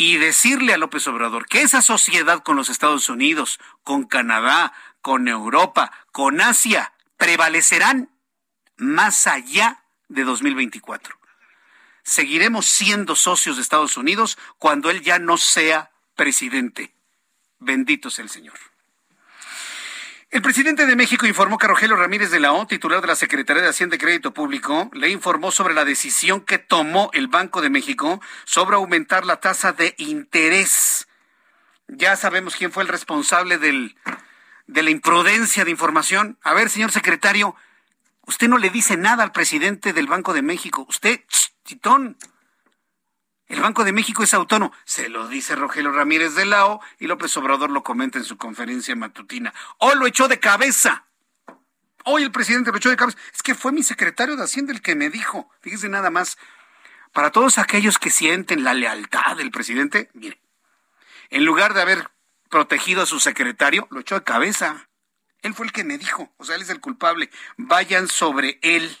Y decirle a López Obrador que esa sociedad con los Estados Unidos, con Canadá, con Europa, con Asia, prevalecerán más allá de 2024. Seguiremos siendo socios de Estados Unidos cuando él ya no sea presidente. Bendito sea el Señor. El presidente de México informó que Rogelio Ramírez de la O, titular de la Secretaría de Hacienda y Crédito Público, le informó sobre la decisión que tomó el Banco de México sobre aumentar la tasa de interés. Ya sabemos quién fue el responsable del, de la imprudencia de información. A ver, señor secretario, usted no le dice nada al presidente del Banco de México. Usted, chitón. El Banco de México es autónomo. Se lo dice Rogelio Ramírez de Lao y López Obrador lo comenta en su conferencia matutina. Hoy lo echó de cabeza. Hoy el presidente lo echó de cabeza. Es que fue mi secretario de Hacienda el que me dijo. Fíjese nada más. Para todos aquellos que sienten la lealtad del presidente, mire, en lugar de haber protegido a su secretario, lo echó de cabeza. Él fue el que me dijo, o sea, él es el culpable. Vayan sobre él.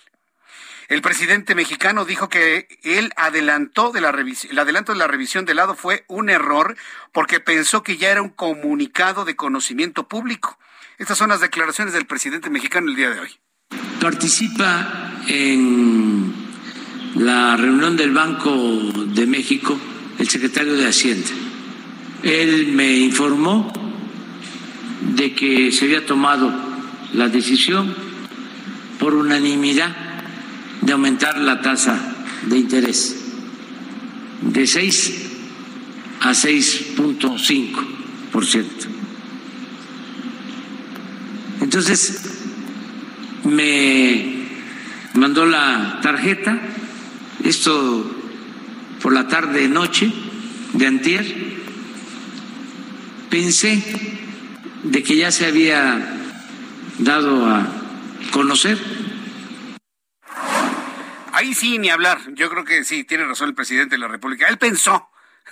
El presidente mexicano dijo que él adelantó de la el adelanto de la revisión de lado fue un error porque pensó que ya era un comunicado de conocimiento público. Estas son las declaraciones del presidente mexicano el día de hoy. Participa en la reunión del Banco de México el secretario de Hacienda. Él me informó de que se había tomado la decisión por unanimidad de aumentar la tasa de interés de 6 a 6.5%. Entonces, me mandó la tarjeta, esto por la tarde noche de antier, pensé de que ya se había dado a conocer Ahí sí, ni hablar. Yo creo que sí, tiene razón el presidente de la República. Él pensó.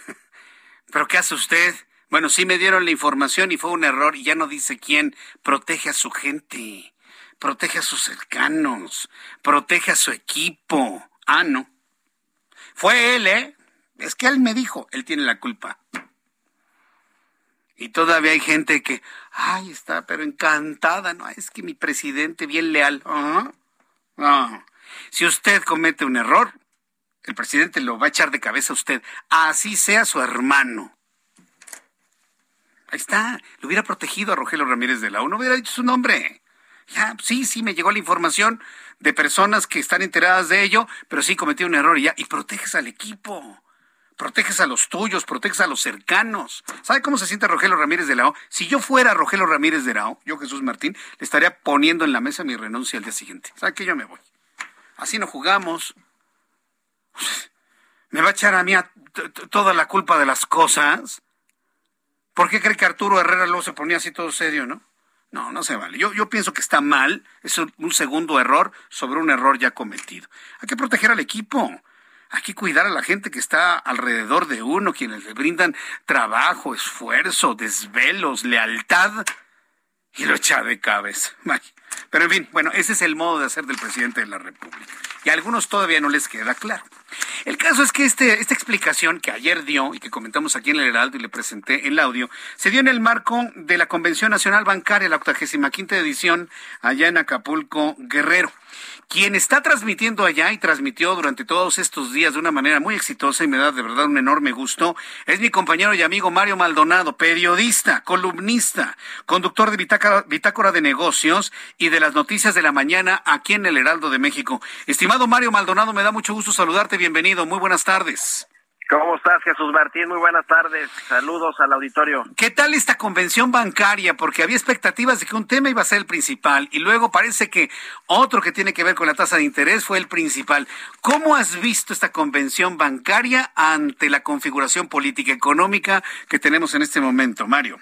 Pero ¿qué hace usted? Bueno, sí me dieron la información y fue un error y ya no dice quién. Protege a su gente, protege a sus cercanos, protege a su equipo. Ah, no. Fue él, ¿eh? Es que él me dijo, él tiene la culpa. Y todavía hay gente que, ay, está, pero encantada, ¿no? Es que mi presidente bien leal. ¿Ah? Ah. Si usted comete un error, el presidente lo va a echar de cabeza a usted, así sea su hermano. Ahí está, lo hubiera protegido a Rogelio Ramírez de la U, no hubiera dicho su nombre. Ya, sí, sí, me llegó la información de personas que están enteradas de ello, pero sí cometió un error y ya, y proteges al equipo, proteges a los tuyos, proteges a los cercanos. ¿Sabe cómo se siente Rogelio Ramírez de la O? Si yo fuera Rogelio Ramírez de la O, yo Jesús Martín, le estaría poniendo en la mesa mi renuncia al día siguiente. ¿Sabe que yo me voy? Así no jugamos. ¿Me va a echar a mí toda la culpa de las cosas? ¿Por qué cree que Arturo Herrera luego se ponía así todo serio, no? No, no se vale. Yo, yo pienso que está mal. Es un segundo error sobre un error ya cometido. Hay que proteger al equipo. Hay que cuidar a la gente que está alrededor de uno, quienes le brindan trabajo, esfuerzo, desvelos, lealtad. Y lo echa de cabeza. Pero en fin, bueno, ese es el modo de hacer del presidente de la República. Y a algunos todavía no les queda claro. El caso es que este, esta explicación que ayer dio y que comentamos aquí en el Heraldo y le presenté el audio, se dio en el marco de la Convención Nacional Bancaria, la 85 edición, allá en Acapulco, Guerrero. Quien está transmitiendo allá y transmitió durante todos estos días de una manera muy exitosa y me da de verdad un enorme gusto, es mi compañero y amigo Mario Maldonado, periodista, columnista, conductor de Bitácora, de Negocios y de las noticias de la mañana aquí en el Heraldo de México. Estimado Mario Maldonado, me da mucho gusto saludarte, bienvenido, muy buenas tardes. ¿Cómo estás, Jesús Martín? Muy buenas tardes. Saludos al auditorio. ¿Qué tal esta convención bancaria? Porque había expectativas de que un tema iba a ser el principal y luego parece que otro que tiene que ver con la tasa de interés fue el principal. ¿Cómo has visto esta convención bancaria ante la configuración política económica que tenemos en este momento, Mario?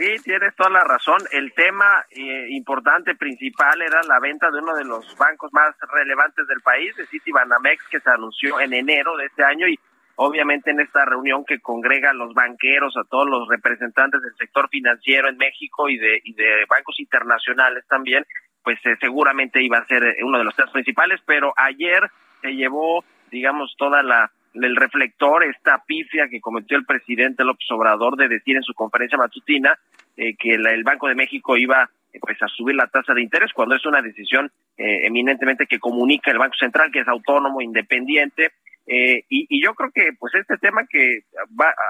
Sí, tienes toda la razón. El tema eh, importante, principal, era la venta de uno de los bancos más relevantes del país, de Citibanamex, que se anunció en enero de este año y obviamente en esta reunión que congrega a los banqueros, a todos los representantes del sector financiero en México y de, y de bancos internacionales también, pues eh, seguramente iba a ser eh, uno de los temas principales, pero ayer se llevó, digamos, toda la el reflector, esta pifia que cometió el presidente López Obrador de decir en su conferencia matutina eh, que el Banco de México iba pues a subir la tasa de interés cuando es una decisión eminentemente que comunica el Banco Central, que es autónomo, independiente, eh, y, yo creo que pues este tema que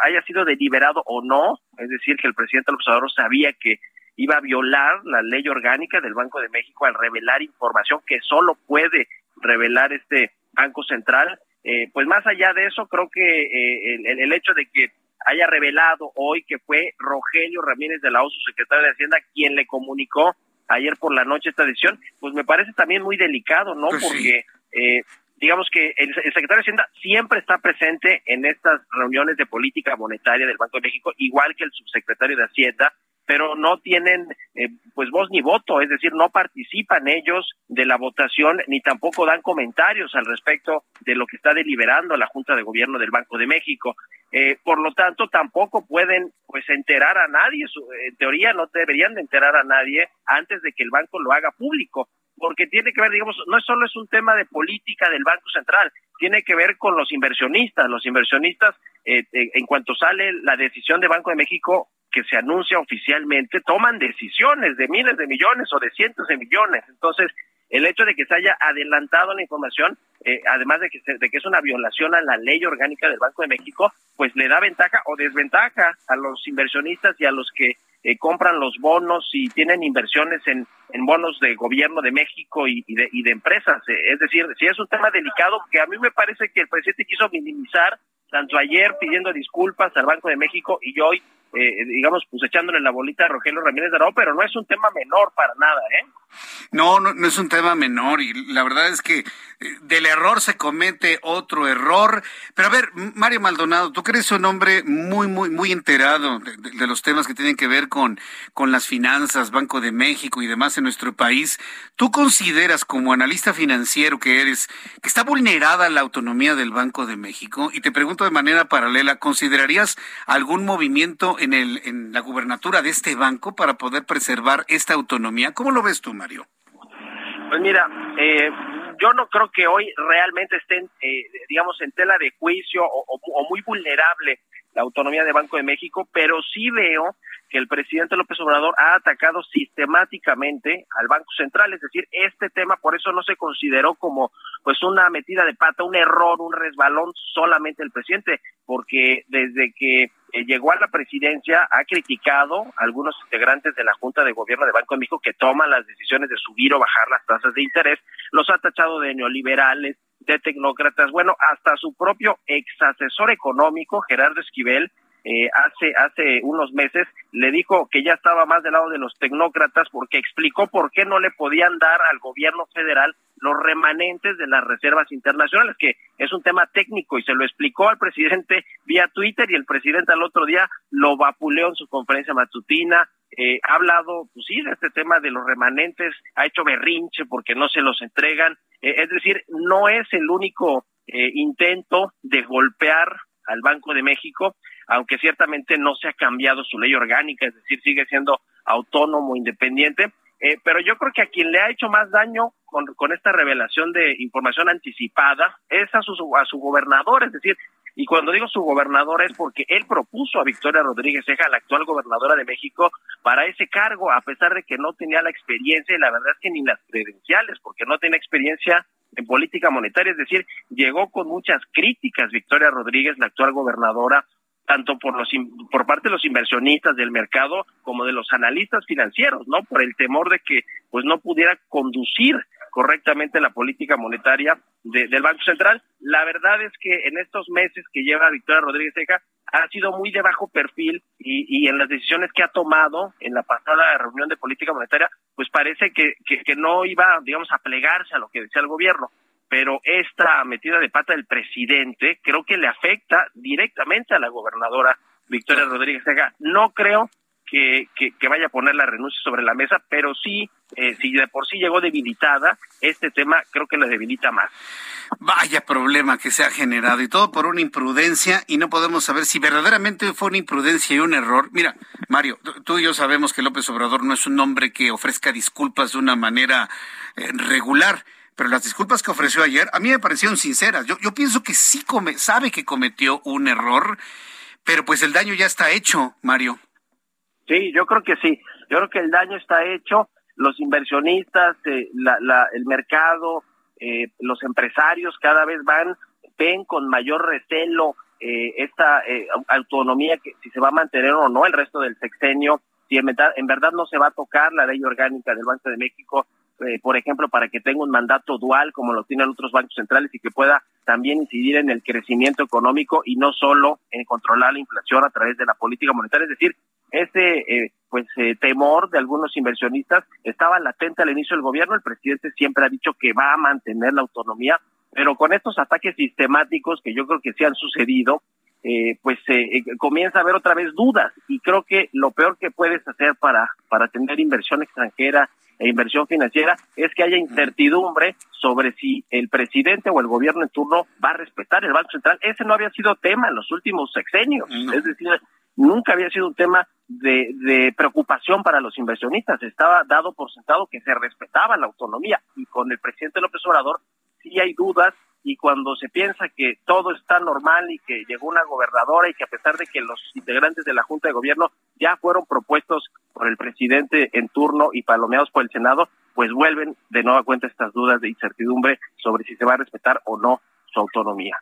haya sido deliberado o no, es decir, que el presidente López Obrador sabía que iba a violar la ley orgánica del Banco de México al revelar información que solo puede revelar este Banco Central, eh, pues más allá de eso, creo que eh, el, el, hecho de que haya revelado hoy que fue Rogelio Ramírez de la O, su secretario de Hacienda, quien le comunicó ayer por la noche esta decisión, pues me parece también muy delicado, ¿no? Pues Porque eh, digamos que el, secretario de Hacienda siempre está presente en estas reuniones de política monetaria del Banco de México, igual que el subsecretario de Hacienda, pero no tienen eh, pues voz ni voto, es decir, no participan ellos de la votación ni tampoco dan comentarios al respecto de lo que está deliberando la Junta de Gobierno del Banco de México. Eh, por lo tanto, tampoco pueden pues enterar a nadie, en teoría no deberían de enterar a nadie antes de que el banco lo haga público porque tiene que ver, digamos, no solo es un tema de política del Banco Central, tiene que ver con los inversionistas. Los inversionistas, eh, eh, en cuanto sale la decisión de Banco de México que se anuncia oficialmente, toman decisiones de miles de millones o de cientos de millones. Entonces, el hecho de que se haya adelantado la información, eh, además de que, de que es una violación a la ley orgánica del Banco de México, pues le da ventaja o desventaja a los inversionistas y a los que eh, compran los bonos y tienen inversiones en, en bonos de gobierno de México y, de, y de empresas. Eh, es decir, si es un tema delicado que a mí me parece que el presidente quiso minimizar tanto ayer pidiendo disculpas al Banco de México y hoy, eh, digamos, pues echándole la bolita a Rogelio Ramírez de Arau, pero no es un tema menor para nada, ¿eh? No, no, no es un tema menor y la verdad es que del error se comete otro error. Pero a ver, Mario Maldonado, tú que eres un hombre muy, muy, muy enterado de, los temas que tienen que ver con, con las finanzas, Banco de México y demás en nuestro país. ¿Tú consideras como analista financiero que eres que está vulnerada la autonomía del Banco de México? Y te pregunto de manera paralela, ¿considerarías algún movimiento en, el, en la gubernatura de este banco para poder preservar esta autonomía? ¿Cómo lo ves tú, Mario? Pues mira, eh, yo no creo que hoy realmente estén, eh, digamos, en tela de juicio o, muy vulnerable la autonomía de Banco de México, pero sí veo que el presidente López Obrador ha atacado sistemáticamente al Banco Central, es decir, este tema por eso no se consideró como pues una metida de pata, un error, un resbalón solamente el presidente, porque desde que eh, llegó a la presidencia, ha criticado a algunos integrantes de la Junta de Gobierno de Banco de México que toman las decisiones de subir o bajar las tasas de interés, los ha tachado de neoliberales, de tecnócratas, bueno, hasta su propio ex asesor económico, Gerardo Esquivel, eh, hace hace unos meses le dijo que ya estaba más del lado de los tecnócratas porque explicó por qué no le podían dar al gobierno federal los remanentes de las reservas internacionales, que es un tema técnico y se lo explicó al presidente vía Twitter y el presidente al otro día lo vapuleó en su conferencia matutina, eh, ha hablado, pues sí, de este tema de los remanentes, ha hecho berrinche porque no se los entregan, eh, es decir, no es el único eh, intento de golpear al Banco de México, aunque ciertamente no se ha cambiado su ley orgánica, es decir, sigue siendo autónomo, independiente, eh, pero yo creo que a quien le ha hecho más daño con, con esta revelación de información anticipada es a su, a su gobernador, es decir, y cuando digo su gobernador es porque él propuso a Victoria Rodríguez Ceja, la actual gobernadora de México, para ese cargo, a pesar de que no tenía la experiencia y la verdad es que ni las credenciales, porque no tenía experiencia en política monetaria, es decir, llegó con muchas críticas Victoria Rodríguez, la actual gobernadora, tanto por los por parte de los inversionistas del mercado como de los analistas financieros, ¿no? Por el temor de que pues no pudiera conducir correctamente la política monetaria del Banco Central. La verdad es que en estos meses que lleva Victoria Rodríguez Ceja ha sido muy de bajo perfil y, en las decisiones que ha tomado en la pasada reunión de política monetaria, pues parece que, que no iba, digamos, a plegarse a lo que decía el gobierno pero esta metida de pata del presidente creo que le afecta directamente a la gobernadora Victoria Rodríguez Sega. No creo que, que, vaya a poner la renuncia sobre la mesa, pero sí, eh, si de por sí llegó debilitada, este tema creo que la debilita más. Vaya problema que se ha generado y todo por una imprudencia y no podemos saber si verdaderamente fue una imprudencia y un error. Mira, Mario, tú y yo sabemos que López Obrador no es un hombre que ofrezca disculpas de una manera eh, regular pero las disculpas que ofreció ayer a mí me parecieron sinceras. Yo, yo pienso que sí come, sabe que cometió un error, pero pues el daño ya está hecho, Mario. Sí, yo creo que sí. Yo creo que el daño está hecho. Los inversionistas, eh, la, el mercado, eh, los empresarios cada vez van, ven con mayor recelo eh, esta autonomía que si se va a mantener o no el resto del sexenio, si en verdad, en verdad no se va a tocar la ley orgánica del Banco de México, eh, por ejemplo, para que tenga un mandato dual como lo tienen otros bancos centrales y que pueda también incidir en el crecimiento económico y no solo en controlar la inflación a través de la política monetaria. Es decir, ese eh, pues eh, temor de algunos inversionistas estaba latente al inicio del gobierno. El presidente siempre ha dicho que va a mantener la autonomía, pero con estos ataques sistemáticos que yo creo que se han sucedido, pues comienza a haber otra vez dudas y creo que lo peor que puedes hacer para para tener inversión extranjera e inversión financiera es que haya incertidumbre sobre si el presidente o el gobierno en turno va a respetar el Banco Central. Ese no había sido tema en los últimos sexenios. Es decir, nunca había sido un tema de, de, preocupación para los inversionistas. Estaba dado por sentado que se respetaba la autonomía y con el presidente López Obrador sí hay dudas y cuando se piensa que todo está normal y que llegó una gobernadora y que a pesar de que los integrantes de la Junta de Gobierno ya fueron propuestos por el presidente en turno y palomeados por el Senado, pues vuelven de nueva cuenta estas dudas de incertidumbre sobre si se va a respetar o no su autonomía.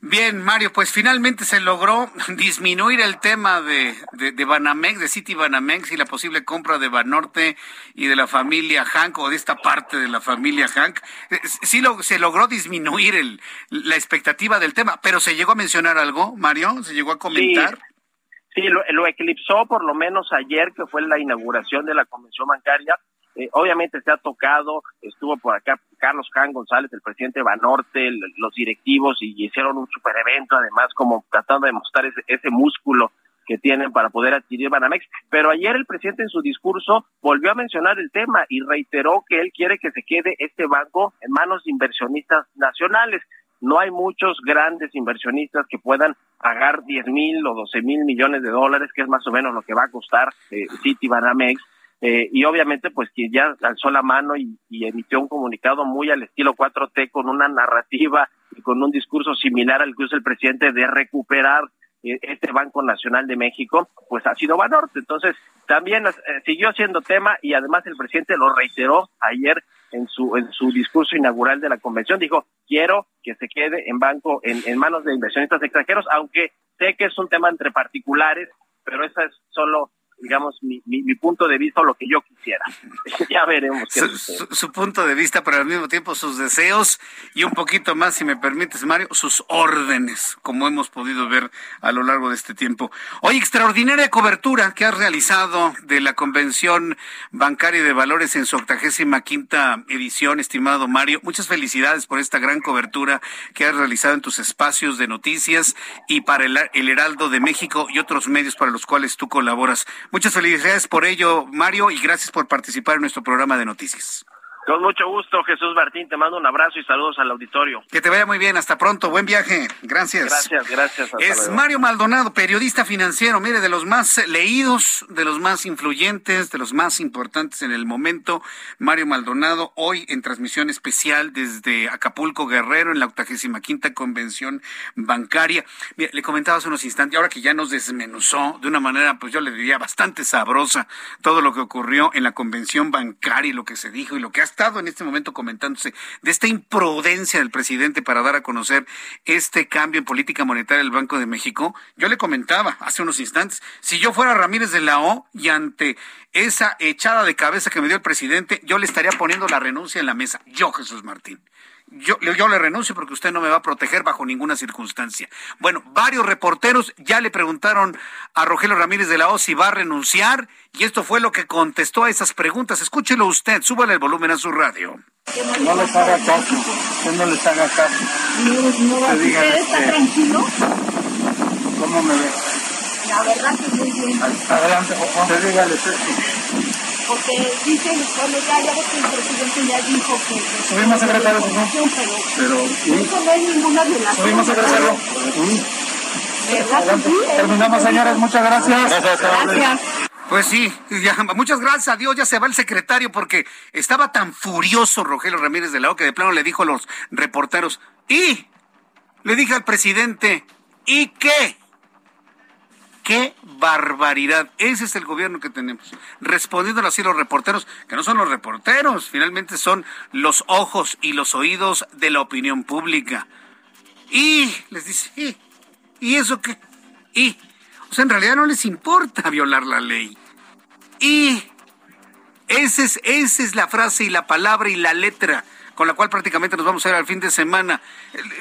Bien, Mario, pues finalmente se logró disminuir el tema de, de, Banamex, de City Banamex y la posible compra de Banorte y de la familia Hank o de esta parte de la familia Hank. Eh, sí lo, se logró disminuir el, la expectativa del tema, pero ¿se llegó a mencionar algo, Mario? ¿Se llegó a comentar? Sí, lo, lo eclipsó por lo menos ayer, que fue la inauguración de la convención bancaria eh, obviamente se ha tocado, estuvo por acá Carlos Jan González, el presidente de Banorte, los directivos y hicieron un super evento, además como tratando de mostrar ese, ese músculo que tienen para poder adquirir Banamex. Pero ayer el presidente en su discurso volvió a mencionar el tema y reiteró que él quiere que se quede este banco en manos de inversionistas nacionales. No hay muchos grandes inversionistas que puedan pagar 10 mil o 12 mil millones de dólares, que es más o menos lo que va a costar eh, City Banamex eh, y obviamente pues que ya alzó la mano y, emitió un comunicado muy al estilo 4T con una narrativa y con un discurso similar al que usa el presidente de recuperar eh, este Banco Nacional de México, pues ha sido Banorte. Entonces, también eh, siguió siendo tema y además el presidente lo reiteró ayer en su en su discurso inaugural de la convención. Dijo, quiero que se quede en banco, en, en manos de inversionistas extranjeros, aunque sé que es un tema entre particulares, pero esa es solo digamos, mi, mi, punto de vista o lo que yo quisiera. ya veremos. Qué su, su, punto de vista, pero al mismo tiempo sus deseos y un poquito más, si me permites, Mario, sus órdenes, como hemos podido ver a lo largo de este tiempo. Hoy, extraordinaria cobertura que has realizado de la Convención Bancaria de Valores en su octagésima quinta edición, estimado Mario. Muchas felicidades por esta gran cobertura que has realizado en tus espacios de noticias y para el, el Heraldo de México y otros medios para los cuales tú colaboras. Muchas felicidades por ello, Mario, y gracias por participar en nuestro programa de noticias. Con mucho gusto, Jesús Martín. Te mando un abrazo y saludos al auditorio. Que te vaya muy bien. Hasta pronto. Buen viaje. Gracias. Gracias, gracias. es Mario Maldonado, periodista financiero. Mire, de los más leídos, de los más influyentes, de los más importantes en el momento. Mario Maldonado, hoy en transmisión especial desde Acapulco Guerrero, en la 85 quinta convención bancaria. Mire, le comentaba hace unos instantes, ahora que ya nos desmenuzó de una manera, pues yo le diría bastante sabrosa todo lo que ocurrió en la convención bancaria y lo que se dijo y lo que hasta estado en este momento comentándose de esta imprudencia del presidente para dar a conocer este cambio en política monetaria del Banco de México, yo le comentaba hace unos instantes, si yo fuera Ramírez de la O y ante esa echada de cabeza que me dio el presidente, yo le estaría poniendo la renuncia en la mesa. Yo, Jesús Martín yo, yo le renuncio porque usted no me va a proteger bajo ninguna circunstancia. Bueno, varios reporteros ya le preguntaron a Rogelio Ramírez de la O si va a renunciar y esto fue lo que contestó a esas preguntas. Escúchelo usted, súbale el volumen a su radio. No les haga caso, usted no les haga caso. ¿Usted está tranquilo? ¿Cómo me ve? La verdad que muy bien. Adelante, usted dígale porque dice, bueno, ya, ya ves que el presidente ya dijo que... Subimos secretario, ¿no? Pero, pero eso no hay ninguna relación. Subimos secretario. Terminamos, señores, muchas gracias. Gracias. Pues sí, ya, muchas gracias a Dios, ya se va el secretario porque estaba tan furioso Rogelio Ramírez de la O que de plano le dijo a los reporteros, y le dije al presidente, ¿y qué? ¡Qué barbaridad! Ese es el gobierno que tenemos. Respondiendo así los reporteros, que no son los reporteros, finalmente son los ojos y los oídos de la opinión pública. Y les dice, ¿y, ¿y eso qué? Y, o sea, en realidad no les importa violar la ley. Y esa es, esa es la frase y la palabra y la letra con la cual prácticamente nos vamos a ir al fin de semana.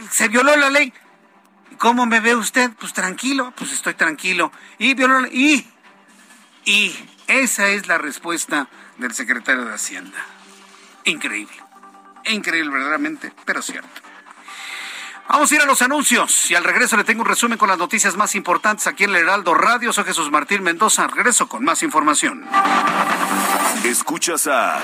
Se violó la ley. ¿Cómo me ve usted? Pues tranquilo, pues estoy tranquilo. Y, y, y esa es la respuesta del secretario de Hacienda. Increíble. Increíble verdaderamente, pero cierto. Vamos a ir a los anuncios y al regreso le tengo un resumen con las noticias más importantes aquí en el Heraldo Radio. Soy Jesús Martín Mendoza. Regreso con más información. Escuchas a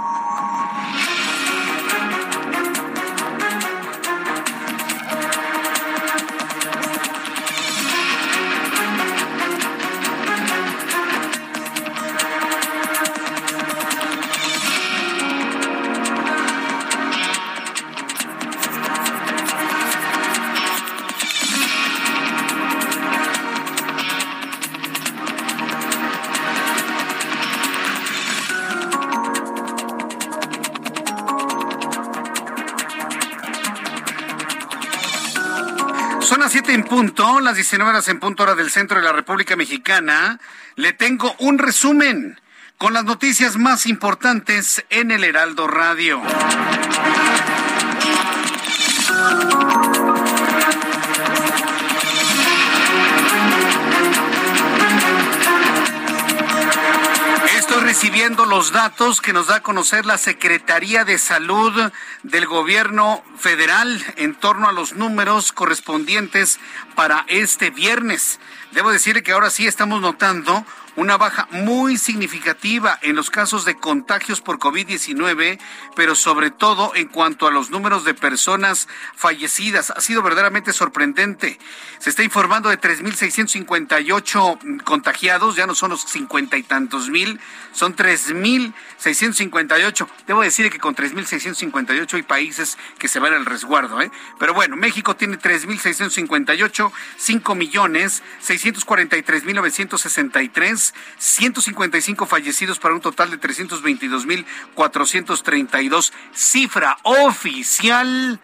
Punto, las 19 horas en punto hora del centro de la República Mexicana, le tengo un resumen con las noticias más importantes en el Heraldo Radio. recibiendo los datos que nos da a conocer la Secretaría de Salud del Gobierno Federal en torno a los números correspondientes para este viernes. Debo decirle que ahora sí estamos notando una baja muy significativa en los casos de contagios por COVID-19, pero sobre todo en cuanto a los números de personas fallecidas. Ha sido verdaderamente sorprendente. Se está informando de 3.658 contagiados, ya no son los cincuenta y tantos mil, son 3.658. Debo decir que con 3.658 hay países que se van al resguardo, ¿eh? Pero bueno, México tiene 3.658, 5 millones 643.963 155 fallecidos para un total de 322.432, cifra oficial.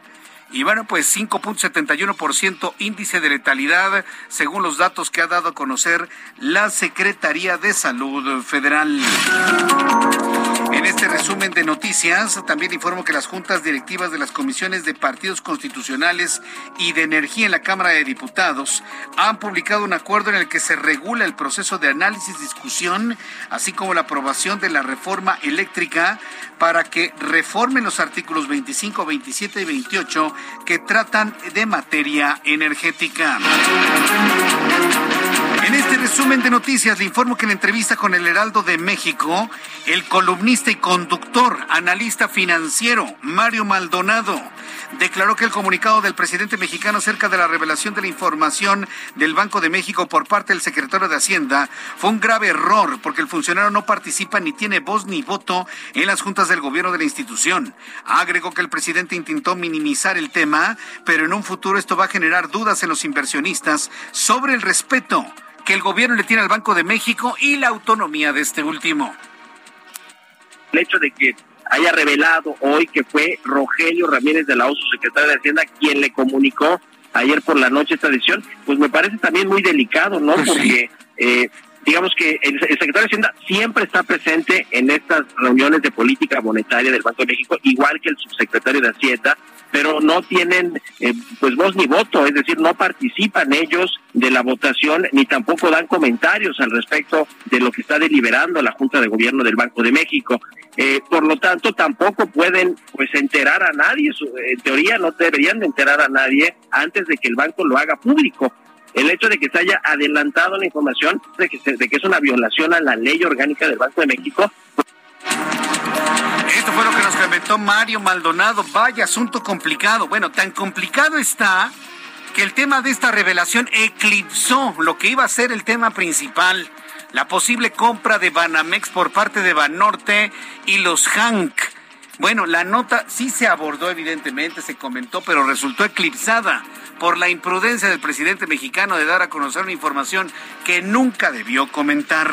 Y bueno, pues 5.71% índice de letalidad, según los datos que ha dado a conocer la Secretaría de Salud Federal. En este resumen de noticias, también informo que las juntas directivas de las comisiones de partidos constitucionales y de energía en la Cámara de Diputados han publicado un acuerdo en el que se regula el proceso de análisis, discusión, así como la aprobación de la reforma eléctrica para que reformen los artículos 25, 27 y 28 que tratan de materia energética. En este resumen de noticias le informo que en entrevista con el Heraldo de México, el columnista y conductor, analista financiero Mario Maldonado declaró que el comunicado del presidente mexicano acerca de la revelación de la información del Banco de México por parte del secretario de Hacienda fue un grave error porque el funcionario no participa ni tiene voz ni voto en las juntas del gobierno de la institución. Agregó que el presidente intentó minimizar el tema, pero en un futuro esto va a generar dudas en los inversionistas sobre el respeto que el gobierno le tiene al Banco de México y la autonomía de este último. El hecho de que haya revelado hoy que fue Rogelio Ramírez de la OSU, secretario de Hacienda, quien le comunicó ayer por la noche esta decisión, pues me parece también muy delicado, ¿no? Pues Porque eh, digamos que el, secretario de Hacienda siempre está presente en estas reuniones de política monetaria del Banco de México, igual que el subsecretario de Hacienda, pero no tienen eh, pues voz ni voto, es decir, no participan ellos de la votación ni tampoco dan comentarios al respecto de lo que está deliberando la Junta de Gobierno del Banco de México. Eh, por lo tanto, tampoco pueden pues enterar a nadie, en teoría no deberían de enterar a nadie antes de que el banco lo haga público. El hecho de que se haya adelantado la información de que, de que es una violación a la ley orgánica del Banco de México, esto fue lo que nos comentó Mario Maldonado. Vaya asunto complicado. Bueno, tan complicado está que el tema de esta revelación eclipsó lo que iba a ser el tema principal, la posible compra de Banamex por parte de Banorte y los Hank. Bueno, la nota sí se abordó evidentemente, se comentó, pero resultó eclipsada por la imprudencia del presidente mexicano de dar a conocer una información que nunca debió comentar.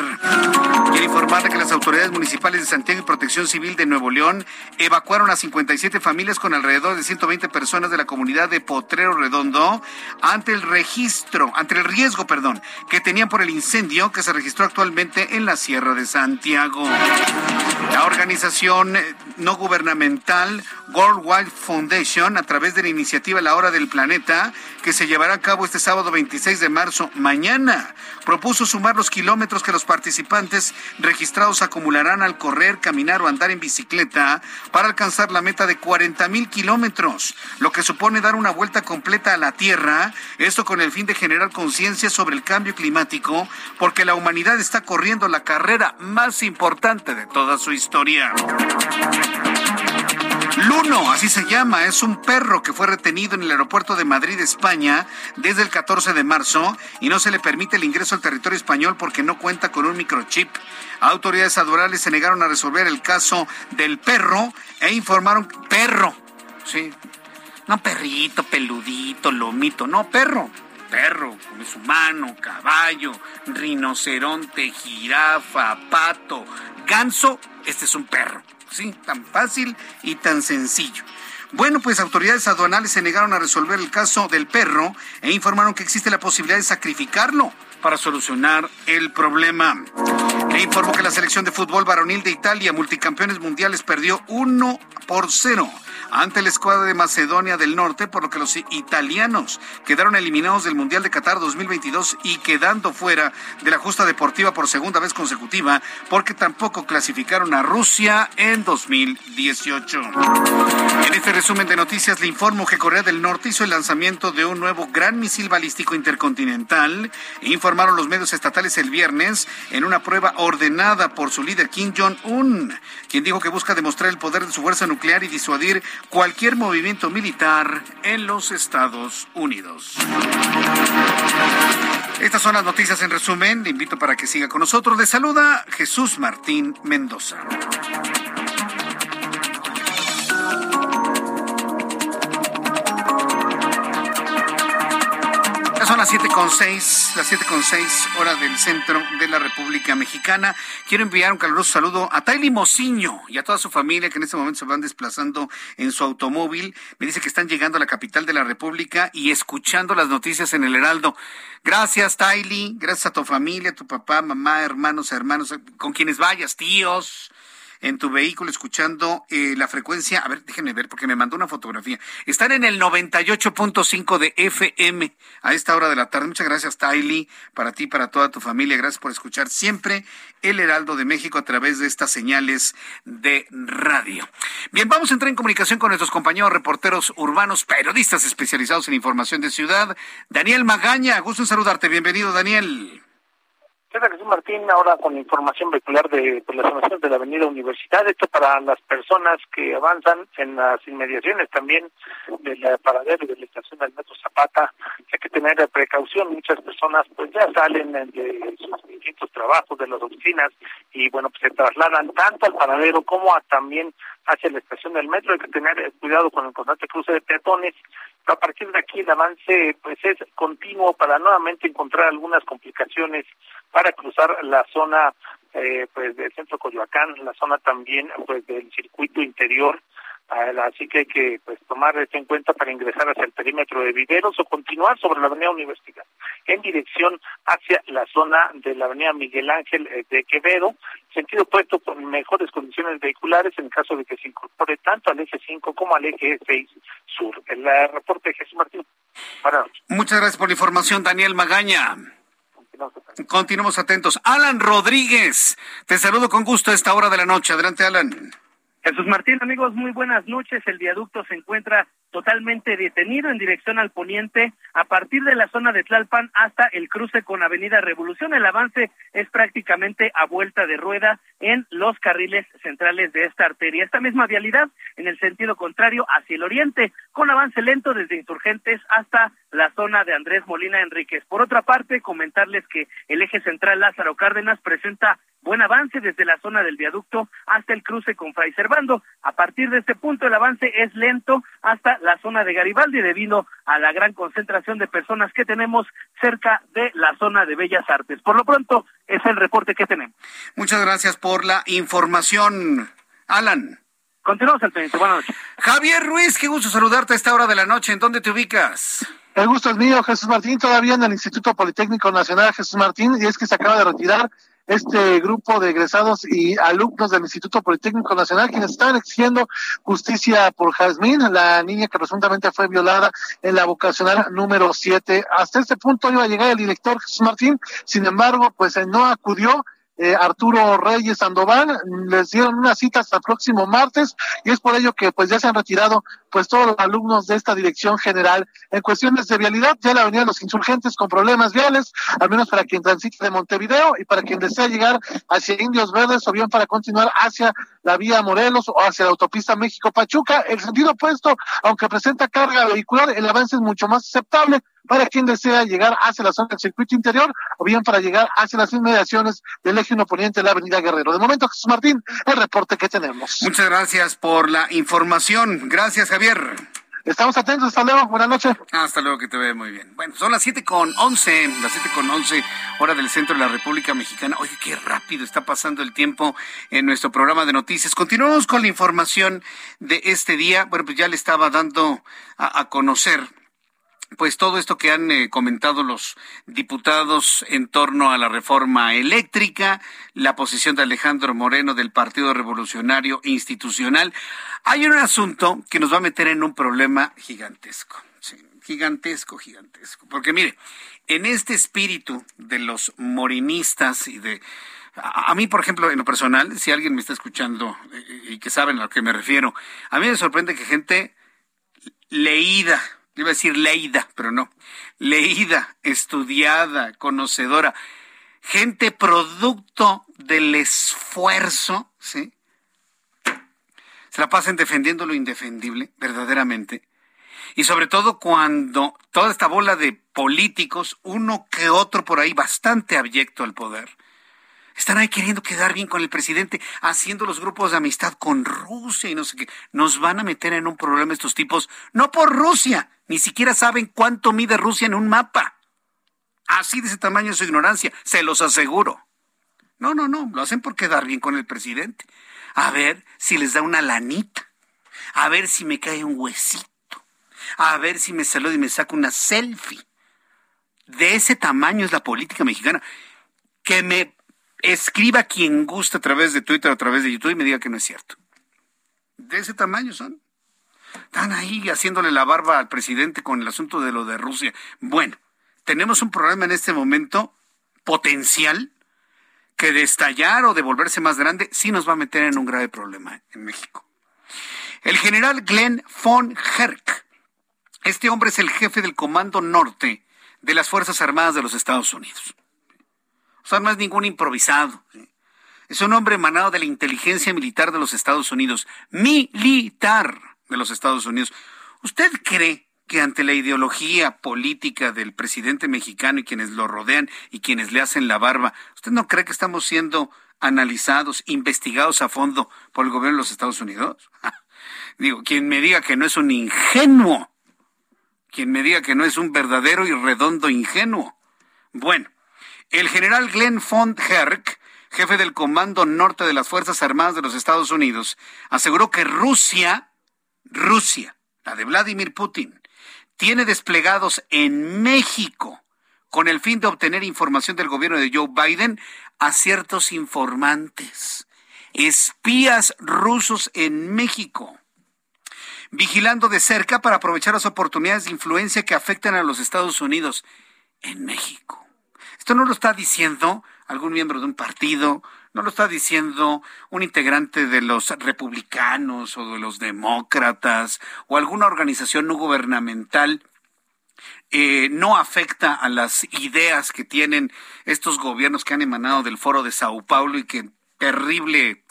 Quiero informarle que las autoridades municipales de Santiago y Protección Civil de Nuevo León evacuaron a 57 familias con alrededor de 120 personas de la comunidad de Potrero Redondo ante el registro, ante el riesgo, perdón, que tenían por el incendio que se registró actualmente en la Sierra de Santiago. La organización no gubernamental World Wide Foundation, a través de la iniciativa La Hora del Planeta, que se llevará a cabo este sábado 26 de marzo, mañana. Propuso sumar los kilómetros que los participantes registrados acumularán al correr, caminar o andar en bicicleta para alcanzar la meta de 40 mil kilómetros, lo que supone dar una vuelta completa a la Tierra, esto con el fin de generar conciencia sobre el cambio climático, porque la humanidad está corriendo la carrera más importante de toda su historia. Luno, así se llama, es un perro que fue retenido en el aeropuerto de Madrid, España, desde el 14 de marzo y no se le permite el ingreso al territorio español porque no cuenta con un microchip. Autoridades aduanales se negaron a resolver el caso del perro e informaron perro, sí, no perrito, peludito, lomito, no perro, perro, es humano, caballo, rinoceronte, jirafa, pato, ganso, este es un perro. Tan fácil y tan sencillo. Bueno, pues autoridades aduanales se negaron a resolver el caso del perro e informaron que existe la posibilidad de sacrificarlo para solucionar el problema. Le informó que la selección de fútbol varonil de Italia, multicampeones mundiales, perdió 1 por 0 ante la escuadra de Macedonia del Norte, por lo que los italianos quedaron eliminados del Mundial de Qatar 2022 y quedando fuera de la justa deportiva por segunda vez consecutiva, porque tampoco clasificaron a Rusia en 2018. En este resumen de noticias le informo que Corea del Norte hizo el lanzamiento de un nuevo gran misil balístico intercontinental, informaron los medios estatales el viernes en una prueba ordenada por su líder Kim Jong-un, quien dijo que busca demostrar el poder de su fuerza nuclear y disuadir cualquier movimiento militar en los Estados Unidos. Estas son las noticias en resumen. Le invito para que siga con nosotros. Le saluda Jesús Martín Mendoza. Las siete con seis, las siete con seis horas del centro de la República Mexicana. Quiero enviar un caluroso saludo a Taily Mociño y a toda su familia que en este momento se van desplazando en su automóvil. Me dice que están llegando a la capital de la República y escuchando las noticias en el Heraldo. Gracias, Taily. Gracias a tu familia, tu papá, mamá, hermanos, hermanos, con quienes vayas, tíos en tu vehículo escuchando eh, la frecuencia, a ver, déjenme ver porque me mandó una fotografía. Están en el 98.5 de FM a esta hora de la tarde. Muchas gracias, Tylee, para ti, para toda tu familia. Gracias por escuchar siempre el Heraldo de México a través de estas señales de radio. Bien, vamos a entrar en comunicación con nuestros compañeros reporteros urbanos, periodistas especializados en información de ciudad. Daniel Magaña, gusto en saludarte. Bienvenido, Daniel. Jesús Martín, ahora con información vehicular de pues, las de la Avenida Universidad, esto para las personas que avanzan en las inmediaciones también del paradero y de la estación del Metro Zapata, hay que tener precaución, muchas personas pues ya salen de sus distintos trabajos, de las oficinas, y bueno, pues se trasladan tanto al paradero como a, también hacia la estación del metro, hay que tener cuidado con el constante cruce de peatones, a partir de aquí el avance pues es continuo para nuevamente encontrar algunas complicaciones para cruzar la zona eh, pues del centro Coyoacán, la zona también pues del circuito interior así que hay que pues tomar esto en cuenta para ingresar hacia el perímetro de Viveros o continuar sobre la avenida Universidad en dirección hacia la zona de la avenida Miguel Ángel eh, de Quevedo, sentido opuesto con mejores condiciones vehiculares en caso de que se incorpore tanto al eje 5 como al eje 6 sur. El reporte de Jesús Martín. Muchas gracias por la información, Daniel Magaña. Continuamos atentos. Alan Rodríguez, te saludo con gusto a esta hora de la noche. Adelante, Alan. Jesús Martín, amigos, muy buenas noches. El viaducto se encuentra totalmente detenido en dirección al poniente a partir de la zona de Tlalpan hasta el cruce con Avenida Revolución. El avance es prácticamente a vuelta de rueda en los carriles centrales de esta arteria. Esta misma vialidad en el sentido contrario hacia el oriente, con avance lento desde Insurgentes hasta la zona de Andrés Molina Enríquez. Por otra parte, comentarles que el eje central Lázaro Cárdenas presenta buen avance desde la zona del viaducto hasta el cruce con Fray Servando. A partir de este punto el avance es lento hasta la zona de Garibaldi debido a la gran concentración de personas que tenemos cerca de la zona de Bellas Artes. Por lo pronto es el reporte que tenemos. Muchas gracias por la información, Alan. Continuamos al pendiente. Buenas noches. Javier Ruiz, qué gusto saludarte a esta hora de la noche. ¿En dónde te ubicas? El gusto es mío, Jesús Martín, todavía en el Instituto Politécnico Nacional Jesús Martín, y es que se acaba de retirar este grupo de egresados y alumnos del Instituto Politécnico Nacional, quienes estaban exigiendo justicia por Jazmín, la niña que presuntamente fue violada en la vocacional número 7. Hasta este punto iba a llegar el director Jesús Martín, sin embargo, pues eh, no acudió eh, Arturo Reyes Sandoval, les dieron una cita hasta el próximo martes y es por ello que pues ya se han retirado pues todos los alumnos de esta dirección general. En cuestiones de vialidad, ya la avenida Los Insurgentes con problemas viales, al menos para quien transite de Montevideo y para quien desea llegar hacia Indios Verdes o bien para continuar hacia la vía Morelos o hacia la autopista México-Pachuca. El sentido opuesto, aunque presenta carga vehicular, el avance es mucho más aceptable para quien desea llegar hacia la zona del circuito interior o bien para llegar hacia las inmediaciones del eje poniente de la avenida Guerrero. De momento, Jesús Martín, el reporte que tenemos. Muchas gracias por la información. Gracias, Javier. Estamos atentos, hasta luego, buenas noches. Hasta luego, que te ve muy bien. Bueno, son las siete con once, las siete con once, hora del centro de la República Mexicana. Oye, qué rápido está pasando el tiempo en nuestro programa de noticias. Continuamos con la información de este día. Bueno, pues ya le estaba dando a conocer pues todo esto que han eh, comentado los diputados en torno a la reforma eléctrica, la posición de Alejandro Moreno del Partido Revolucionario Institucional. Hay un asunto que nos va a meter en un problema gigantesco, gigantesco, gigantesco. Porque mire, en este espíritu de los morinistas y de... A, mí, por ejemplo, en lo personal, si alguien me está escuchando eh, y que saben a lo que me refiero, a mí me sorprende que gente leída, iba a decir leída, pero no, leída, estudiada, conocedora, gente producto del esfuerzo, ¿sí? Se la pasan defendiendo lo indefendible, verdaderamente. Y sobre todo cuando toda esta bola de políticos, uno que otro por ahí bastante abyecto al poder, están ahí queriendo quedar bien con el presidente, haciendo los grupos de amistad con Rusia y no sé qué. Nos van a meter en un problema estos tipos, no por Rusia, ni siquiera saben cuánto mide Rusia en un mapa. Así de ese tamaño es su ignorancia, se los aseguro. No, no, no, lo hacen por quedar bien con el presidente. A ver si les da una lanita. A ver si me cae un huesito. A ver si me saluda y me saca una selfie. De ese tamaño es la política mexicana. Que me escriba quien guste a través de Twitter a través de YouTube y me diga que no es cierto. De ese tamaño son. Están ahí haciéndole la barba al presidente con el asunto de lo de Rusia. Bueno, tenemos un problema en este momento potencial que de estallar o de volverse más grande sí nos va a meter en un grave problema en México. El general Glenn von Herk, este hombre es el jefe del Comando Norte de las Fuerzas Armadas de los Estados Unidos. O sea, no es ningún improvisado. Es un hombre emanado de la inteligencia militar de los Estados Unidos. Militar de los Estados Unidos. ¿Usted cree que ante la ideología política del presidente mexicano y quienes lo rodean y quienes le hacen la barba, ¿usted no cree que estamos siendo analizados, investigados a fondo por el gobierno de los Estados Unidos? Digo, quien me diga que no es un ingenuo, quien me diga que no es un verdadero y redondo ingenuo. Bueno, el general Glenn von Herk, jefe del Comando Norte de las Fuerzas Armadas de los Estados Unidos, aseguró que Rusia, Rusia, la de Vladimir Putin, tiene desplegados en México con el fin de obtener información del gobierno de Joe Biden a ciertos informantes, espías rusos en México, vigilando de cerca para aprovechar las oportunidades de influencia que afectan a los Estados Unidos en México. Esto no lo está diciendo algún miembro de un partido, no lo está diciendo un integrante de los republicanos o de los demócratas o alguna organización no gubernamental. Eh, no afecta a las ideas que tienen estos gobiernos que han emanado del foro de Sao Paulo y que terrible